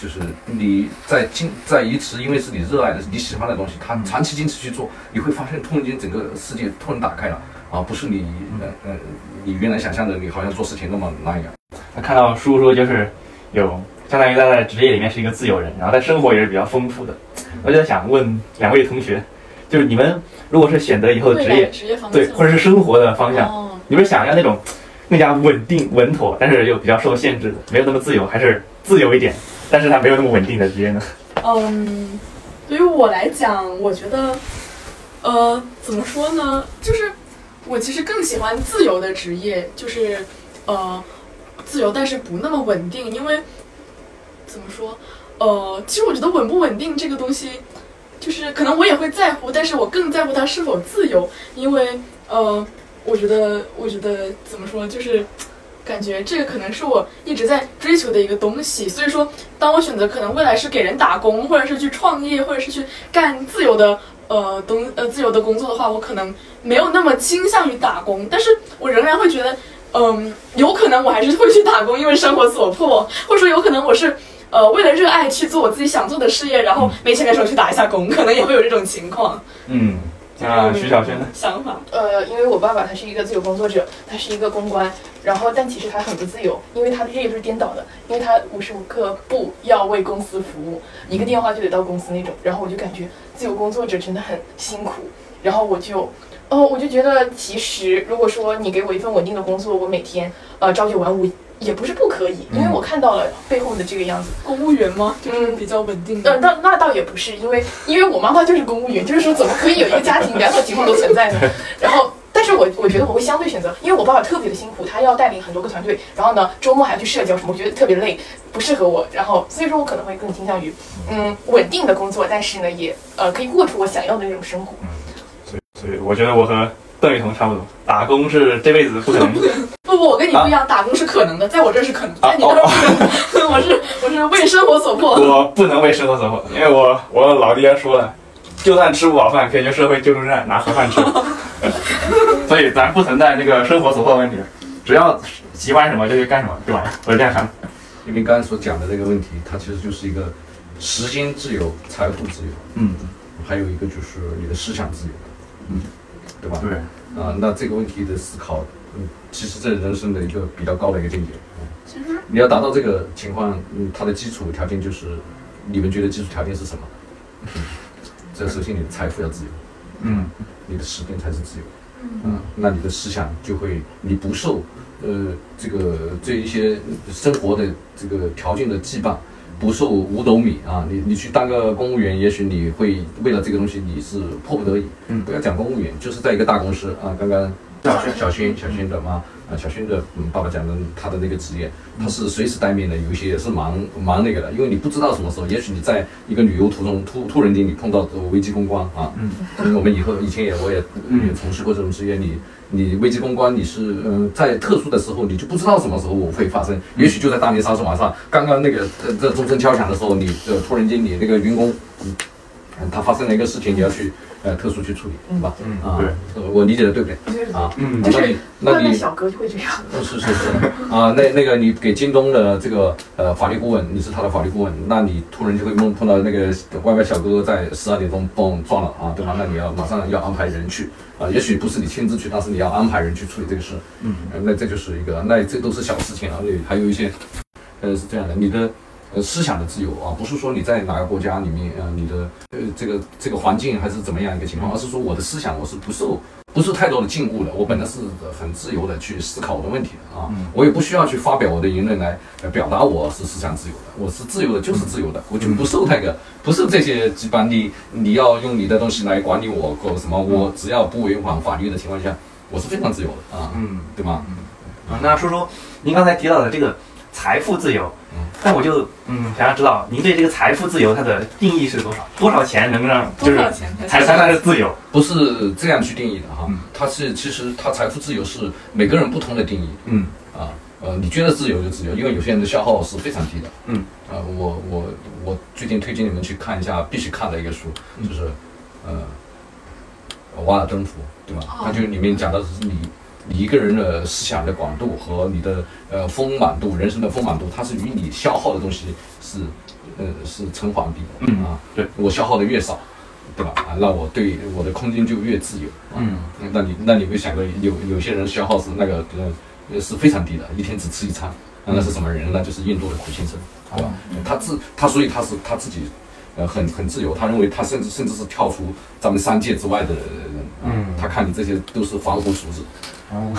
[SPEAKER 3] 就是你在坚在一直因为是你热爱的、你喜欢的东西，它长期坚持去做，你会发现突然间整个世界突然打开了啊，不是你呃呃你原来想象的你好像做事情那么难一样。
[SPEAKER 1] 他看到叔叔就是有相当于他在职业里面是一个自由人，然后在生活也是比较丰富的。我就想问两位同学，就是你们如果是选择以后的职业，
[SPEAKER 2] 职业方向
[SPEAKER 1] 对，或者是生活的方向，
[SPEAKER 2] 哦，
[SPEAKER 1] 你们是想要那种更加稳定稳妥，但是又比较受限制的，没有那么自由，还是自由一点，但是它没有那么稳定的职业呢？
[SPEAKER 2] 嗯，对于我来讲，我觉得，呃，怎么说呢？就是我其实更喜欢自由的职业，就是呃，自由但是不那么稳定，因为怎么说？呃，其实我觉得稳不稳定这个东西，就是可能我也会在乎，但是我更在乎它是否自由，因为呃，我觉得，我觉得怎么说，就是。感觉这个可能是我一直在追求的一个东西，所以说，当我选择可能未来是给人打工，或者是去创业，或者是去干自由的呃东呃自由的工作的话，我可能没有那么倾向于打工，但是我仍然会觉得，嗯，有可能我还是会去打工，因为生活所迫，或者说有可能我是呃为了热爱去做我自己想做的事业，然后没钱的时候去打一下工，可能也会有这种情况。
[SPEAKER 1] 嗯，那徐小轩的？
[SPEAKER 2] 想法，
[SPEAKER 4] 呃，因为我爸爸他是一个自由工作者，他是一个公关，然后但其实他很不自由，因为他的日夜是颠倒的，因为他无时无刻不要为公司服务，一个电话就得到公司那种，然后我就感觉自由工作者真的很辛苦，然后我就，哦，我就觉得其实如果说你给我一份稳定的工作，我每天呃朝九晚五也不是不可以，因为我看到了背后的这个样子。
[SPEAKER 2] 公务员吗？就是比较稳定
[SPEAKER 4] 呃，
[SPEAKER 2] 的。
[SPEAKER 4] 那那倒也不是，因为因为我妈妈就是公务员，就是说怎么可以有一个家庭两种情况都存在呢？然后，但是我我觉得我会相对选择，因为我爸爸特别的辛苦，他要带领很多个团队，然后呢周末还要去社交什么，我觉得特别累，不适合我。然后所以说我可能会更倾向于嗯稳定的工作，但是呢也呃可以过出我想要的那种生活。
[SPEAKER 1] 所以我觉得我和邓雨桐差不多，打工是这辈子不可能。
[SPEAKER 2] 不不，我跟你不一样，打工是可能的，在我这儿是可能，在你那儿不可能。我是我是为生活所迫。
[SPEAKER 1] 我不能为生活所迫，因为我我老爹说了，就算吃不饱饭，可以去社会救助站拿盒饭吃。所以咱不存在这个生活所迫的问题，只要喜欢什么就去干什么，对吧？我是这样想的。
[SPEAKER 3] 因为刚才所讲的这个问题，它其实就是一个时间自由、财富自由，
[SPEAKER 1] 嗯，
[SPEAKER 3] 还有一个就是你的思想自由，嗯，对吧？
[SPEAKER 1] 对，
[SPEAKER 3] 啊、那这个问题的思考，嗯，其实这人生的一个比较高的一个境界。嗯
[SPEAKER 2] 其实
[SPEAKER 3] 你要达到这个情况，嗯，它的基础条件就是，你们觉得基础条件是什么？嗯 这首先你的财富要自由，
[SPEAKER 1] 嗯
[SPEAKER 3] 你的时间才是自由。嗯，那你的思想就会，你不受呃这个这一些生活的这个条件的羁绊，不受五斗米啊，你你去当个公务员，也许你会为了这个东西你是迫不得已。
[SPEAKER 1] 嗯
[SPEAKER 3] 不要讲公务员，就是在一个大公司啊，刚刚
[SPEAKER 1] 小轩
[SPEAKER 3] 小轩小轩的妈啊，小轩的嗯爸爸讲的他的那个职业，他是随时待命的，有一些也是蛮蛮那个的，因为你不知道什么时候，也许你在一个旅游途中突突然间你碰到危机公关啊，
[SPEAKER 1] 嗯。
[SPEAKER 3] 嗯，我们以后以前也我也
[SPEAKER 1] 嗯
[SPEAKER 3] 也从事过这种职业，你你危机公关你是嗯、呃在特殊的时候你就不知道什么时候会发生，也许就在大年三十晚上，刚刚那个呃这钟声敲响的时候，你呃突然间你那个员工嗯嗯他发生了一个事情，你要去呃特殊去处理，是吧？
[SPEAKER 1] 嗯
[SPEAKER 3] 啊，
[SPEAKER 1] 对
[SPEAKER 3] 呃我理解的对不对？啊，
[SPEAKER 1] 嗯
[SPEAKER 3] 那你那你
[SPEAKER 4] 小哥就会这样。
[SPEAKER 3] 是是是啊，那那个你给京东的这个呃法律顾问，你是他的法律顾问，那你突然就会碰碰到那个外卖小哥在十二点钟嘣撞了啊，对吧？那你要马上要安排人去啊，也许不是你亲自去，但是你要安排人去处理这个事，
[SPEAKER 1] 嗯
[SPEAKER 3] 呃那这就是一个，那这都是小事情啊，那还有一些呃是这样的，你的。呃，思想的自由啊，不是说你在哪个国家里面，呃，你的呃这个这个环境还是怎么样一个情况，而是说我的思想我是不受不是太多的禁锢的，我本来是很自由的去思考我的问题的啊，
[SPEAKER 1] 嗯
[SPEAKER 3] 我也不需要去发表我的言论来呃表达我是思想自由的，我是自由的，就是自由的，我就不受那个不受这些羁绊，你你要用你的东西来管理我或什么，我只要不违反法律的情况下，我是非常自由的啊，
[SPEAKER 1] 嗯
[SPEAKER 3] 对吗？
[SPEAKER 1] 啊，那说说，您刚才提到的这个财富自由
[SPEAKER 3] 嗯，
[SPEAKER 1] 但我就嗯想要知道，您对这个财富自由它的定义是多少？多少钱能让就是
[SPEAKER 2] 多少钱
[SPEAKER 1] 才才算是自由？
[SPEAKER 3] 不是这样去定义的哈
[SPEAKER 1] 嗯，
[SPEAKER 3] 它是其实它财富自由是每个人不同的定义
[SPEAKER 1] 嗯
[SPEAKER 3] 啊，呃，你觉得自由就自由，因为有些人的消耗是非常低的。
[SPEAKER 1] 嗯，
[SPEAKER 3] 啊，我我我最近推荐你们去看一下必须看的一个书，
[SPEAKER 1] 嗯
[SPEAKER 3] 就是呃，瓦尔登湖，对吧？
[SPEAKER 2] 哦
[SPEAKER 3] 它就里面讲的是你你一个人的思想的广度和你的呃丰满度，人生的丰满度，它是与你消耗的东西是呃是成反比的。
[SPEAKER 1] 嗯
[SPEAKER 3] 啊，
[SPEAKER 1] 对
[SPEAKER 3] 我消耗的越少，对吧？啊，那我对我的空间就越自由。啊
[SPEAKER 1] 嗯，
[SPEAKER 3] 那你那你有没有想过有有些人消耗是那个呃是非常低的，一天只吃一餐，那是什么人那？就是印度的苦行僧，对吧？他自他所以他是他自己，呃，很很自由。他认为他甚至甚至是跳出咱们三界之外的人。
[SPEAKER 1] 嗯
[SPEAKER 3] 他看你这些都是凡夫俗子，
[SPEAKER 1] 哦，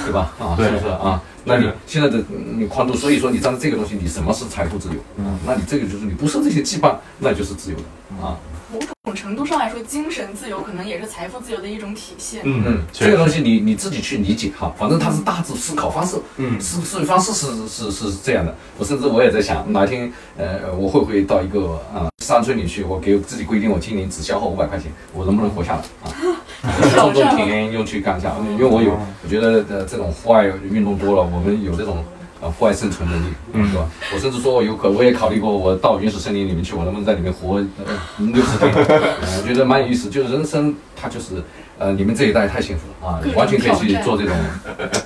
[SPEAKER 3] 对吧？啊，是不是啊？那你现在的你宽度，所以说你站在这个东西，你什么是财富自由？
[SPEAKER 1] 嗯
[SPEAKER 3] 那你这个就是你不受这些羁绊，那就是自由的啊。
[SPEAKER 2] 某种程度上来说，精神自由可能也是财富自由的一种体现。
[SPEAKER 1] 嗯
[SPEAKER 3] 嗯，这个东西你你自己去理解哈，反正它是大致思考方式，
[SPEAKER 1] 嗯
[SPEAKER 3] 思思维方式是是是是这样的。我甚至我也在想，哪一天呃我会不会到一个啊、山村里去，我给自己规定，我今年只消耗五百块钱，我能不能活下来啊？种种田用去干一下，因为我有，我觉得呃这种户外运动多了，我们有这种。呃，户外生存能力，
[SPEAKER 1] 嗯
[SPEAKER 3] 是吧？我甚至说，我有可，我也考虑过，我到原始森林里面去，我能不能在里面活呃六十天？呃，我觉得蛮有意思。就是人生，它就是，呃，你们这一代太幸福了啊完全可以去做这种，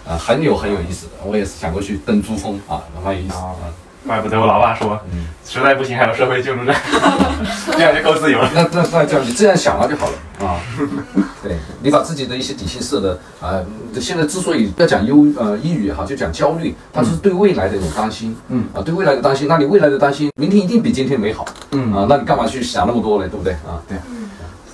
[SPEAKER 3] 呃，很有很有意思的。我也是想过去登珠峰啊，蛮有意思
[SPEAKER 1] 啊
[SPEAKER 3] 啊。
[SPEAKER 1] 怪不得我老爸说，
[SPEAKER 3] 嗯，
[SPEAKER 1] 实在不行还有社会救助站，这样就够自由了。
[SPEAKER 3] 那那那这样你这样想了就好了 啊。对你把自己的一些底线设的啊，现在之所以要讲忧呃抑郁哈，就讲焦虑，它是对未来的一种担心。
[SPEAKER 1] 嗯
[SPEAKER 3] 啊，对未来的担心，那你未来的担心，明天一定比今天美好
[SPEAKER 1] 嗯
[SPEAKER 3] 啊，那你干嘛去想那么多呢？对不对啊？
[SPEAKER 1] 对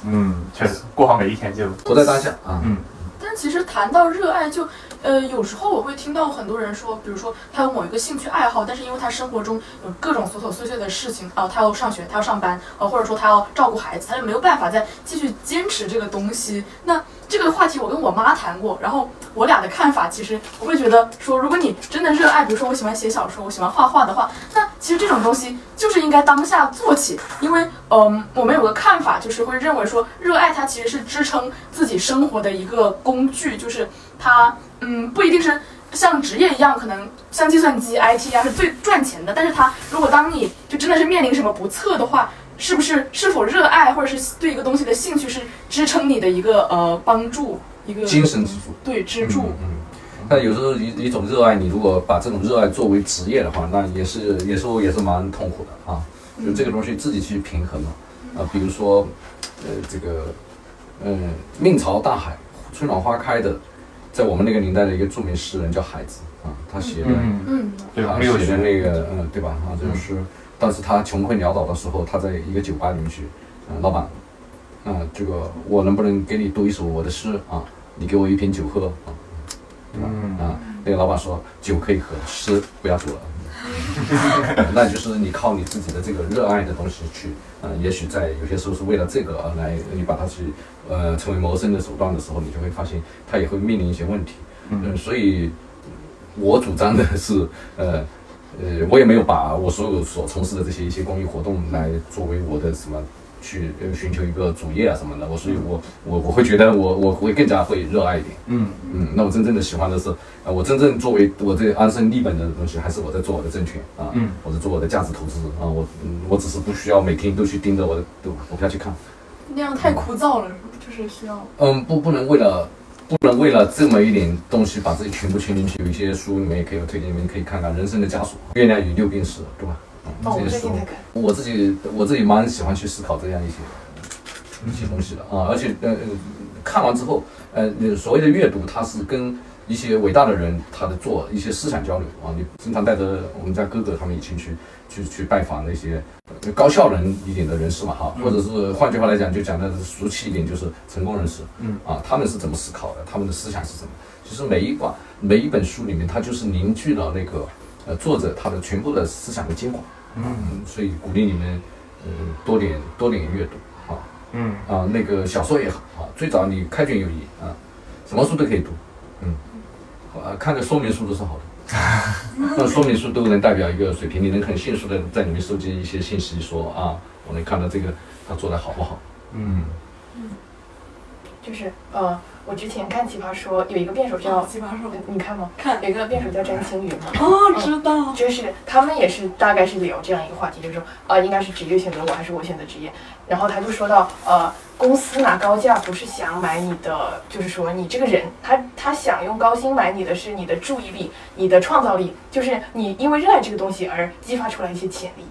[SPEAKER 1] 嗯，确实，过好每一天就
[SPEAKER 3] 活在当下啊。
[SPEAKER 1] 嗯
[SPEAKER 2] 但其实谈到热爱就，呃，有时候我会听到很多人说，比如说他有某一个兴趣爱好，但是因为他生活中有各种琐琐碎碎的事情，啊、他要上学，他要上班，呃，或者说他要照顾孩子，他就没有办法再继续坚持这个东西。那这个话题我跟我妈谈过，然后我俩的看法其实我会觉得说，如果你真的热爱，比如说我喜欢写小说，我喜欢画画的话，那其实这种东西就是应该当下做起，因为嗯，我们有个看法就是会认为说，热爱它其实是支撑自己生活的一个工具，就是它嗯不一定是。像职业一样，可能像计算机、IT 啊是最赚钱的，但是它如果当你就真的是面临什么不测的话，是不是是否热爱或者是对一个东西的兴趣是支撑你的一个呃帮助，一个
[SPEAKER 3] 精神支柱。
[SPEAKER 2] 对支柱。
[SPEAKER 3] 嗯，但有时候一一种热爱，你如果把这种热爱作为职业的话，那也是有时候也是蛮痛苦的啊。就这个东西自己去平衡嘛。啊，比如说，呃，这个，嗯，面朝大海，春暖花开的，在我们那个年代的一个著名诗人叫海子啊，他写的。
[SPEAKER 1] 嗯，
[SPEAKER 2] 嗯，
[SPEAKER 1] 对，
[SPEAKER 3] 他
[SPEAKER 1] 没有
[SPEAKER 3] 写的那个，嗯，对吧？啊，就是，但是他穷困潦倒的时候，他在一个酒吧里面去，嗯，老板，嗯，这个我能不能给你读一首我的诗啊？你给我一瓶酒喝啊，对吧？
[SPEAKER 1] 嗯
[SPEAKER 3] 啊，那个老板说酒可以喝，诗不要读了。那就是你靠你自己的这个热爱的东西去，呃，也许在有些时候是为了这个而来，你把它去，呃，成为谋生的手段的时候，你就会发现它也会面临一些问题。嗯，
[SPEAKER 1] 嗯
[SPEAKER 3] 所以我主张的是，呃，呃，我也没有把我所有所从事的这些一些公益活动来作为我的什么去呃寻求一个主业啊什么的，我所以我我我会觉得我我会更加会热爱一点。
[SPEAKER 1] 嗯
[SPEAKER 3] 嗯，那我真正的喜欢的是，呃，我真正作为我这安身立本的东西，还是我在做我的证券啊，
[SPEAKER 1] 嗯，
[SPEAKER 3] 我在做我的价值投资啊，我嗯，我只是不需要每天都去盯着我的，对吧？我不要去看，
[SPEAKER 2] 那样太枯燥了，就是需要。
[SPEAKER 3] 嗯，不不能为了不能为了这么一点东西把自己全部圈进去。有一些书里面也可以推荐，你们可以看看《人生的枷锁》《月亮与六便士》，对吧？
[SPEAKER 4] 哦，
[SPEAKER 3] 嗯，
[SPEAKER 4] 我
[SPEAKER 3] 这些书
[SPEAKER 4] 最近在看。
[SPEAKER 3] 我自己我自己蛮喜欢去思考这样一些一些东西的啊，而且呃呃看完之后，呃所谓的阅读，它是跟一些伟大的人他的做一些思想交流啊。你经常带着我们家哥哥他们以前去去去拜访那些呃高效人一点的人士嘛哈，或者是换句话来讲，就讲的俗气一点，就是成功人士，
[SPEAKER 1] 嗯
[SPEAKER 3] 啊，他们是怎么思考的，他们的思想是什么？其实每一本每一本书里面，它就是凝聚了那个呃作者他的全部的思想的精华。
[SPEAKER 1] 嗯
[SPEAKER 3] 嗯，所以鼓励你们，呃，多点多点阅读啊
[SPEAKER 1] 嗯。
[SPEAKER 3] 啊，那个小说也好啊，最早你开卷有益啊，什么书都可以读，嗯，啊，看着说明书都是好的，那说明书都能代表一个水平，你能很迅速的在里面收集一些信息，说啊，我能看到这个他做的好不好，
[SPEAKER 1] 嗯
[SPEAKER 4] 就是呃，我之前看《奇葩说》有一个辩手叫，
[SPEAKER 2] 奇葩说，
[SPEAKER 4] 你看吗？
[SPEAKER 2] 看
[SPEAKER 4] 有一个辩手叫詹青云嘛，
[SPEAKER 2] 哦，知道。
[SPEAKER 4] 就是他们也是大概是聊这样一个话题，就是说呃，应该是职业选择我还是我选择职业。然后他就说到呃，公司拿高价不是想买你的，就是说你这个人，他他想用高薪买你的是你的注意力、你的创造力，就是你因为热爱这个东西而激发出来一些潜力。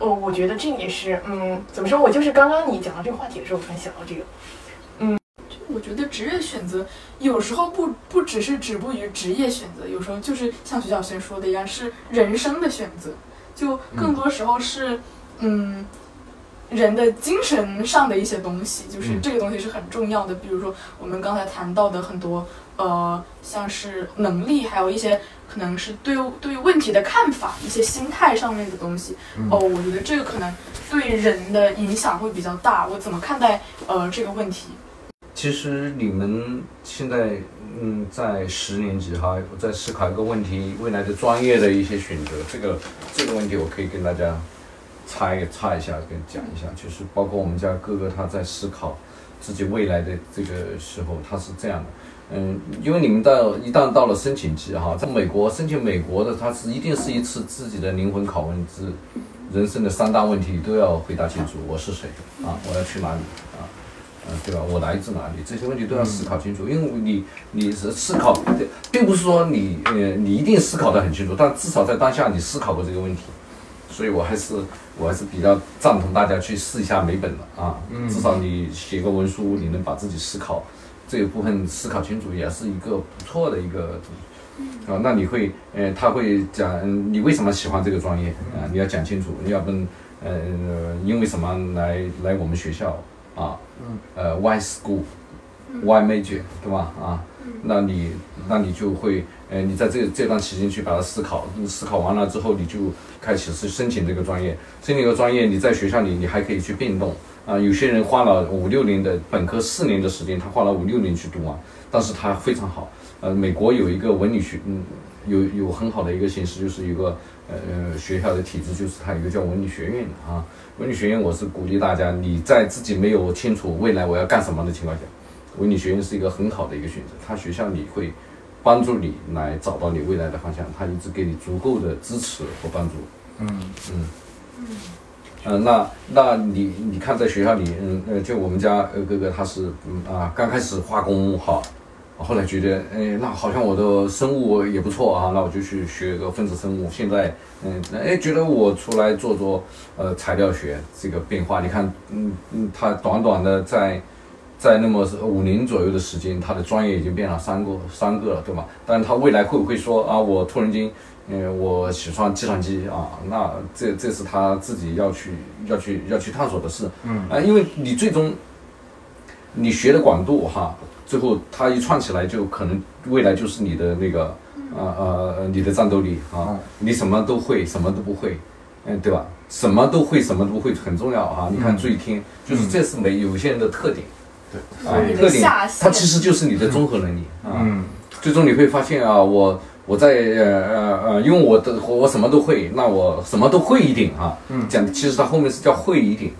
[SPEAKER 4] 哦，我觉得这个也是，嗯，怎么说？我就是刚刚你讲到这个话题的时候，我突然想到这个，
[SPEAKER 2] 我觉得职业选择有时候不不只是止步于职业选择，有时候就是像徐小轩说的一样，是人生的选择，就更多时候是嗯。人的精神上的一些东西，就是
[SPEAKER 3] 嗯
[SPEAKER 2] 这个东西是很重要的。比如说我们刚才谈到的很多，呃，像是能力，还有一些可能是对对问题的看法，一些心态上面的东西。
[SPEAKER 3] 嗯
[SPEAKER 2] 哦，我觉得这个可能对人的影响会比较大。我怎么看待呃这个问题？
[SPEAKER 3] 其实你们现在嗯，在十年级哈，我在思考一个问题，未来的专业的一些选择，这个这个问题我可以跟大家插一插一下，跟讲一下，就是包括我们家哥哥他在思考自己未来的这个时候，他是这样的。嗯，因为你们到一旦到了申请期哈，在美国申请美国的，它是一定是一次自己的灵魂拷问，是人生的三大问题都要回答清楚：我是谁啊？我要去哪里啊？嗯，对吧？我来自哪里？这些问题都要思考清楚，因为你你是思考，并不是说你呃你一定思考得很清楚，但至少在当下你思考过这个问题，所以我还是我还是比较赞同大家去试一下美本的啊，至少你写个文书，你能把自己思考这一部分思考清楚，也是一个不错的一个。啊，那你会，呃，他会讲嗯你为什么喜欢这个专业啊？你要讲清楚，你要不然，呃，因为什么来来我们学校啊？呃，why school，why major，对吧？啊，那你那你就会，呃，你在这这段期间去把它思考，思考完了之后，你就开始是申请这个专业，申请这个专业，你在学校里你还可以去变动啊。有些人花了五六年的本科四年的时间，他花了五六年去读完，但是他非常好。呃，美国有一个文理学，嗯，有有很好的一个形式，就是有个呃呃学校的体制，就是它有一个叫文理学院的啊。文理学院，我是鼓励大家，你在自己没有清楚未来我要干什么的情况下，文理学院是一个很好的一个选择。它学校里会帮助你来找到你未来的方向，它一直给你足够的支持和帮助。
[SPEAKER 1] 嗯
[SPEAKER 3] 嗯，呃，那那你你看在学校里，嗯呃，就我们家呃哥哥他是嗯啊刚开始化工哈，后来觉得哎那好像我的生物也不错啊，那我就去学个分子生物。现在嗯哎觉得我出来做做呃材料学这个变化，你看嗯嗯他短短的在。在那么五年左右的时间，他的专业已经变了三个三个了，对吧？但是他未来会不会说啊，我突然间嗯，我喜欢计算机啊，那这这是他自己要去要去要去探索的事。
[SPEAKER 1] 嗯
[SPEAKER 3] 啊，因为你最终你学的广度哈，最后它一串起来，就可能未来就是你的那个呃呃你的战斗力啊
[SPEAKER 1] 嗯，
[SPEAKER 3] 你什么都会，什么都不会，嗯，对吧？什么都会，什么都不会很重要啊。你看
[SPEAKER 1] 注
[SPEAKER 3] 意听，就是这是每有些人的特点
[SPEAKER 1] 对，
[SPEAKER 3] 特点它其实就是你的综合能力 啊。
[SPEAKER 1] 嗯
[SPEAKER 3] 最终你会发现啊，我我在呃呃呃，因为我的我我什么都会，那我什么都会一点啊。
[SPEAKER 1] 嗯
[SPEAKER 3] 讲其实它后面是叫会一点，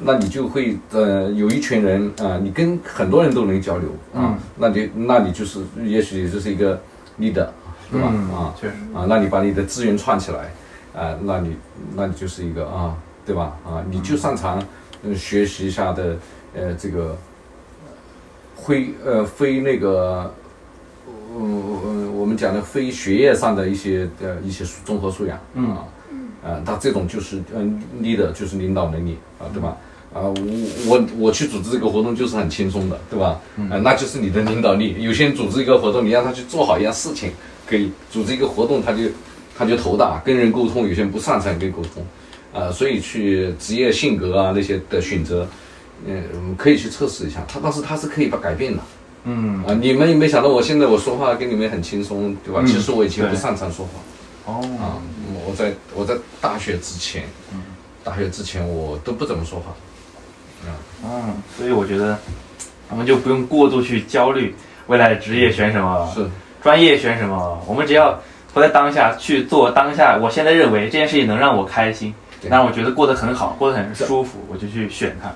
[SPEAKER 3] 那你就会呃有一群人啊、你跟很多人都能交流啊，
[SPEAKER 1] 嗯
[SPEAKER 3] 那你那你就是也许你就是一个 leader，对吧？
[SPEAKER 1] 嗯
[SPEAKER 3] 啊
[SPEAKER 1] 确实
[SPEAKER 3] 啊，那你把你的资源串起来，啊，那你那你就是一个啊，对吧？啊，你就擅长嗯学习一下的呃这个非呃非那个。呃呃，我们讲的非学业上的一些呃一些综合素养，
[SPEAKER 1] 嗯
[SPEAKER 3] 啊，呃，他这种就是嗯 leader 就是领导能力啊，对吧？啊，我我我去组织这个活动就是很轻松的，对吧？啊，那就是你的领导力。有些人组织一个活动，你让他去做好一样事情，可以组织一个活动，他就他就头大，跟人沟通，有些人不擅长跟沟通，啊，所以去职业性格啊那些的选择，嗯，可以去测试一下，他但是他是可以把改变的。
[SPEAKER 1] 嗯
[SPEAKER 3] 啊，你们也没有想到我现在我说话跟你们很轻松，对吧？
[SPEAKER 1] 嗯
[SPEAKER 3] 其实我以前不擅长说话
[SPEAKER 1] 哦
[SPEAKER 3] 啊，我在我在大学之前，大学之前我都不怎么说话。
[SPEAKER 1] 嗯，所以我觉得我们就不用过度去焦虑未来职业选什么，
[SPEAKER 3] 是，
[SPEAKER 1] 专业选什么，我们只要活在当下去做当下。我现在认为这件事情能让我开心，让我觉得过得很好，过得很舒服，我就去选它。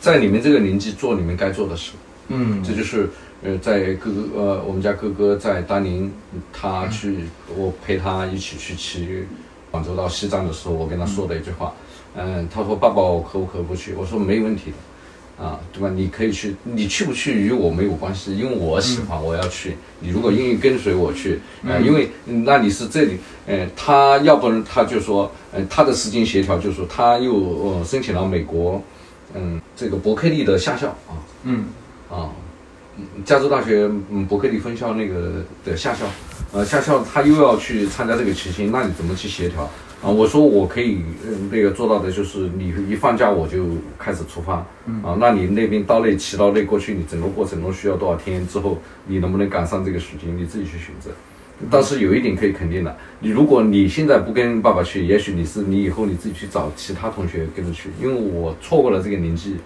[SPEAKER 3] 在你们这个年纪做你们该做的事，
[SPEAKER 1] 嗯
[SPEAKER 3] 这就是呃，在哥哥呃，我们家哥哥在当年他去，我陪他一起去骑广州到西藏的时候，我跟他说的一句话，嗯，他说爸爸，我可不可不去？我说没问题的。啊，对吧？你可以去，你去不去与我没有关系，因为我喜欢，我要去。你如果愿意跟随我去，呃，因为嗯那你是这里，呃，他要不然他就说，呃，他的时间协调就是说他又呃申请了美国，嗯，这个伯克利的下校啊，
[SPEAKER 1] 嗯
[SPEAKER 3] 啊，加州大学嗯伯克利分校那个的下校，呃下校他又要去参加这个骑行，那你怎么去协调？啊，我说我可以，呃，那个做到的就是你一放假我就开始出发，啊，那你那边到那骑到那过去，你整个过程中需要多少天之后，你能不能赶上这个时间，你自己去选择。但是有一点可以肯定的，你如果你现在不跟爸爸去，也许你是你以后你自己去找其他同学跟着去，因为我错过了这个年纪，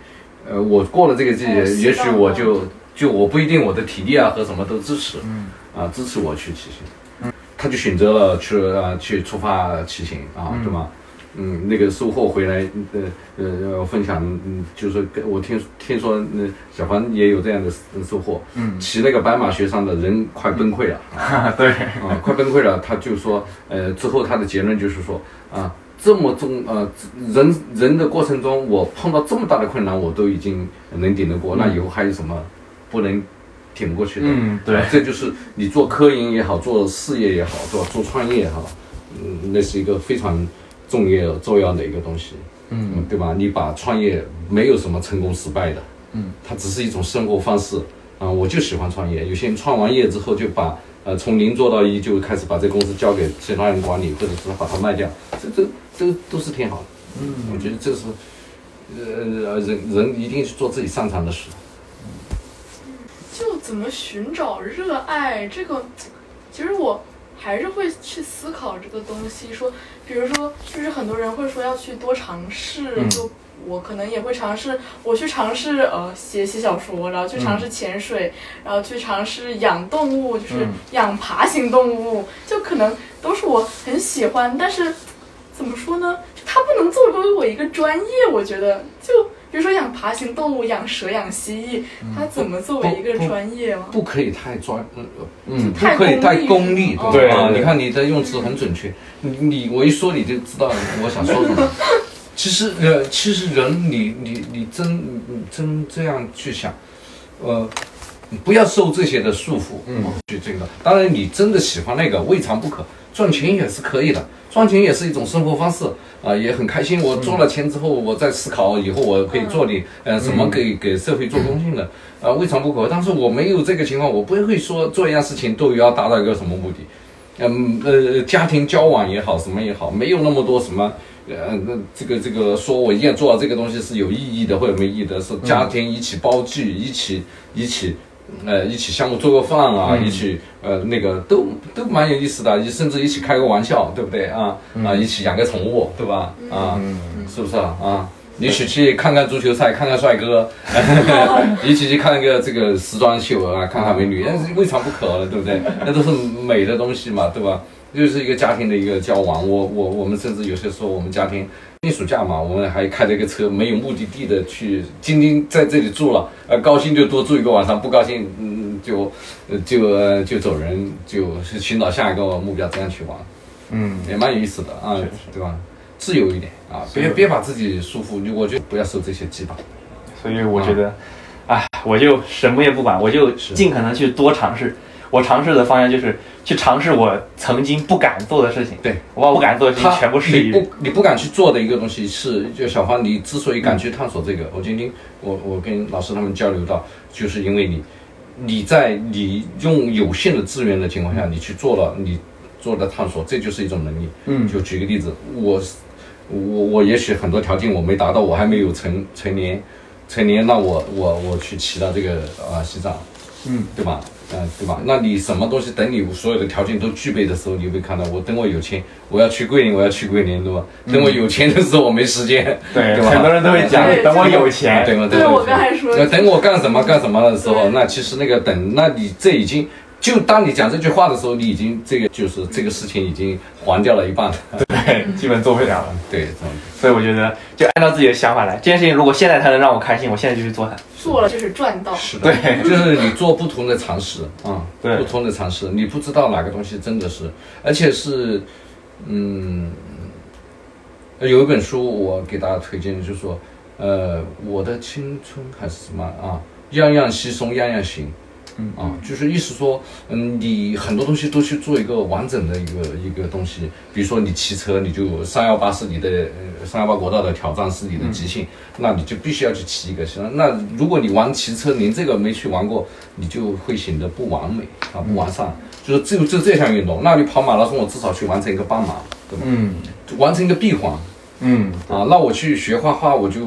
[SPEAKER 3] 呃，我过了这个季节，
[SPEAKER 2] 哦
[SPEAKER 3] 也许我就就我不一定我的体力啊和什么都支持，嗯啊支持我去骑行。他就选择了去啊去出发骑行啊，对吗？嗯，那个收获回来，呃呃，分享，嗯，就是跟我听听说，嗯，小凡也有这样的收获，
[SPEAKER 1] 嗯
[SPEAKER 3] 骑那个白马雪山的人快崩溃了，
[SPEAKER 1] 对，
[SPEAKER 3] 啊，快崩溃了。他就说，呃，之后他的结论就是说，啊，这么重，呃，人人的过程中，我碰到这么大的困难，我都已经能顶得过，那以后还有什么不能挺不过去的？
[SPEAKER 1] 嗯对
[SPEAKER 3] 啊这就是你做科研也好，做事业也好，做做创业也好，嗯，那是一个非常重要重要的一个东西，嗯，对吧？你把创业没有什么成功失败的，嗯，它只是一种生活方式啊。我就喜欢创业，有些人创完业之后就把呃从零做到一，就开始把这公司交给其他人管理，或者是把它卖掉，这这这都是挺好的。嗯，我觉得这是呃人人一定是做自己擅长的事。
[SPEAKER 2] 就怎么寻找热爱这个，其实我还是会去思考这个东西。说，比如说，就是很多人会说要去多尝试，
[SPEAKER 1] 嗯
[SPEAKER 2] 就我可能也会尝试，我去尝试呃写写小说，然后去尝试潜水，然后去尝试养动物，就是
[SPEAKER 1] 嗯
[SPEAKER 2] 养爬行动物，就可能都是我很喜欢，但是怎么说呢？就它不能作为我一个专业，我觉得就。比如说养爬行动物、养蛇、养蜥蜴，它怎么作为一个专业吗？
[SPEAKER 3] 不可以太专，嗯嗯，不可以太
[SPEAKER 2] 功
[SPEAKER 3] 功利，对吧？
[SPEAKER 1] 对
[SPEAKER 3] 你看你的用词很准确，你你我一说你就知道我想说什么。其实呃，其实人你你你真你真这样去想，呃，不要受这些的束缚，嗯，去这个。当然，你真的喜欢那个，未尝不可，赚钱也是可以的，赚钱也是一种生活方式啊、也很开心。我做了钱之后，我再思考以后我可以做点呃什么给给社会做贡献的，啊，未尝不可。但是我没有这个情况，我不会说做一样事情都要达到一个什么目的。嗯呃，家庭交往也好，什么也好，没有那么多什么。呃，那这个这个说我一定要做到这个东西是有意义的或者没意义的，是家庭一起包聚，一起一起，呃，一起相互做个饭啊，一起呃那个都都蛮有意思的，甚至一起开个玩笑，对不对啊？啊，一起养个宠物，对吧？啊，是不是啊？啊，一起去看看足球赛，看看帅哥，一起去看个这个时装秀啊，看看美女，那是未尝不可的，对不对？那都是美的东西嘛，对吧？就是一个家庭的一个交往。我我我们甚至有些时候，我们家庭避暑假嘛，我们还开着一个车，没有目的地的去，今天在这里住了，呃，高兴就多住一个晚上，不高兴，嗯，就呃就呃就走人，就是寻找下一个目标，这样去玩，
[SPEAKER 1] 嗯，
[SPEAKER 3] 也蛮有意思的啊，对吧？自由一点啊，别别把自己束缚，我觉得不要受这些羁绊。
[SPEAKER 1] 所以我觉得，哎，我就什么也不管，我就尽可能去多尝试。我尝试的方向就是去尝试我曾经不敢做的事情。
[SPEAKER 3] 对，
[SPEAKER 1] 我把我不敢做的事情全部试一遍。
[SPEAKER 3] 你不你不敢去做的一个东西是，就小花，你之所以敢去探索这个，我今天我我跟老师他们交流到，就是因为你你在你用有限的资源的情况下，你去做了你做的探索，这就是一种能力。
[SPEAKER 1] 嗯
[SPEAKER 3] 就举个例子，我我我也许很多条件我没达到，我还没有成成年成年，那我我我去骑到这个啊西藏，
[SPEAKER 1] 嗯，
[SPEAKER 3] 对吧？嗯、对吧？那你什么东西等你所有的条件都具备的时候，你会看到我等我有钱，我要去桂林，我要去桂林，对吧？等我有钱的时候，我没时间，
[SPEAKER 1] 对，
[SPEAKER 3] 对吧？
[SPEAKER 1] 很多人都会讲，等我有钱。
[SPEAKER 3] 对吗？
[SPEAKER 2] 对我刚才说
[SPEAKER 3] 呃等我干什么干什么的时候，那其实那个等，那你这已经就当你讲这句话的时候，你已经这个就是这个事情已经还掉了一半了。
[SPEAKER 1] 对，基本做不了了。
[SPEAKER 3] 对，这样
[SPEAKER 1] 所以我觉得，就按照自己的想法来。这件事情如果现在它能让我开心，我现在就去做它。
[SPEAKER 2] 做了就是赚到。
[SPEAKER 3] 是的，
[SPEAKER 1] 对
[SPEAKER 3] 就是你做不同的尝试啊，
[SPEAKER 1] 对
[SPEAKER 3] 不同的尝试，你不知道哪个东西真的是，而且是，嗯，有一本书我给大家推荐，就是说，呃，我的青春还是什么啊，样样稀松样样行，
[SPEAKER 1] 嗯。
[SPEAKER 3] 啊，就是意思说，嗯，你很多东西都去做一个完整的一个一个东西，比如说你骑车，你就三幺八是你的呃三幺八国道的挑战是你的极限，那你就必须要去骑一个。那如果你玩骑车连这个没去玩过，你就会显得不完美啊，不完善。就是只有就这项运动，那你跑马拉松，我至少去完成一个半马，对吧？
[SPEAKER 1] 嗯。
[SPEAKER 3] 完成一个闭环。
[SPEAKER 1] 嗯。
[SPEAKER 3] 啊，那我去学画画，我就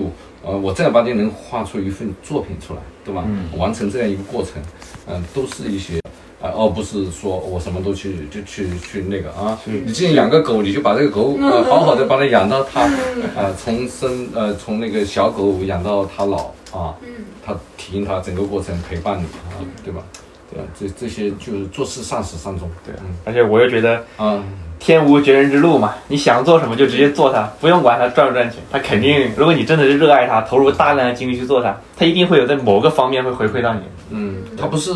[SPEAKER 3] 呃，我正儿八经能画出一份作品出来，对吧？完成这样一个过程，嗯、都是一些。啊，而不是说我什么都去就去去那个啊，你既然养个狗，你就把这个狗 呃好好的把它养到它，呃从生呃从那个小狗养到它老啊，它体验它整个过程陪伴你啊，对吧？对吧？这这些就是做事善始善终，对，嗯
[SPEAKER 1] 而且我又觉得
[SPEAKER 3] 啊，
[SPEAKER 1] 天无绝人之路嘛，你想做什么就直接做它，不用管它赚不赚钱。它肯定，如果你真的是热爱它，投入大量的精力去做它，它一定会有在某个方面会回馈到你。
[SPEAKER 3] 嗯，它不是，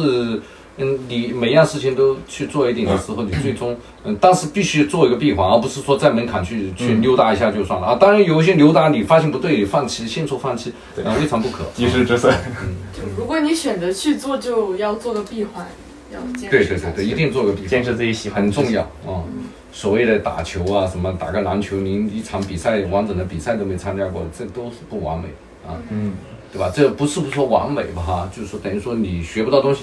[SPEAKER 3] 嗯，你每样事情都去做一点的时候，你最终，嗯，但是必须做一个闭环，而不是说在门槛去去溜达一下就算了啊。当然有一些溜达，你发现不对，你放弃，迅速放弃，啊，未尝不可。
[SPEAKER 1] 及时止损。
[SPEAKER 2] 就如果你选择去做，就要做个闭环，要坚持
[SPEAKER 3] 对对对对，一定做个闭环，
[SPEAKER 1] 坚持自己喜欢
[SPEAKER 3] 很重要啊。所谓的打球啊，什么打个篮球，您一场比赛完整的比赛都没参加过，这都是不完美啊。
[SPEAKER 1] 嗯，
[SPEAKER 3] 对吧？这不是不说完美吧哈，就是说等于说你学不到东西，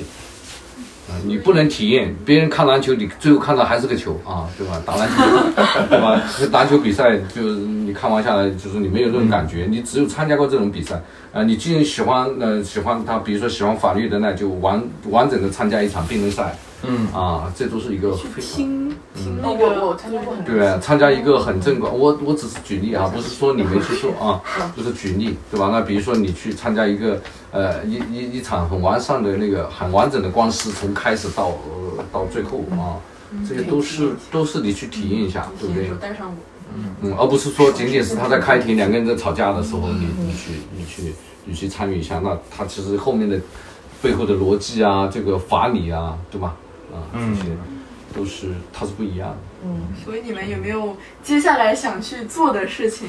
[SPEAKER 3] 啊、你不能体验。别人看篮球，你最后看到还是个球啊，对吧？打篮球，对吧？这篮球比赛就是你看完下来，就是你没有那种感觉，你只有参加过这种比赛啊、你既然喜欢呃喜欢他，比如说喜欢法律的，那就完完整的参加一场辩论赛，
[SPEAKER 1] 嗯
[SPEAKER 3] 啊，这都是一个
[SPEAKER 2] 去
[SPEAKER 3] 非常。
[SPEAKER 2] 听听那
[SPEAKER 4] 哦
[SPEAKER 2] 个。
[SPEAKER 4] 我我参加过很多
[SPEAKER 3] 对，参加一个很正规，我我只是举例啊，不是说你没去做啊，就是举例，对吧？那比如说你去参加一个呃一一一场很完善的那个很完整的官司，从开始到、呃、到最后啊，这些都是都是你去体验一下，对不对？
[SPEAKER 2] 带上我。
[SPEAKER 3] 嗯，而不是说仅仅是他在开庭两个人在吵架的时候，你你去你去你去参与一下，那他其实后面的背后的逻辑啊，这个法理啊，对吧？啊，这些都是它是不一样的。
[SPEAKER 2] 嗯所以你们有没有接下来想去做的事情？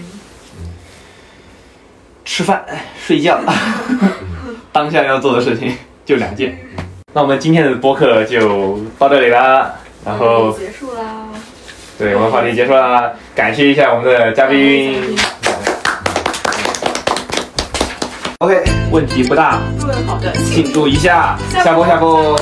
[SPEAKER 1] 吃饭、睡觉，当下要做的事情就两件。那我们今天的播客就到这里啦，然后
[SPEAKER 2] 结束啦。
[SPEAKER 1] 对我们话题结束啦，感谢一下我们的嘉宾。OK，问题不大，
[SPEAKER 2] 问好的，
[SPEAKER 1] 庆祝一下，下播下播。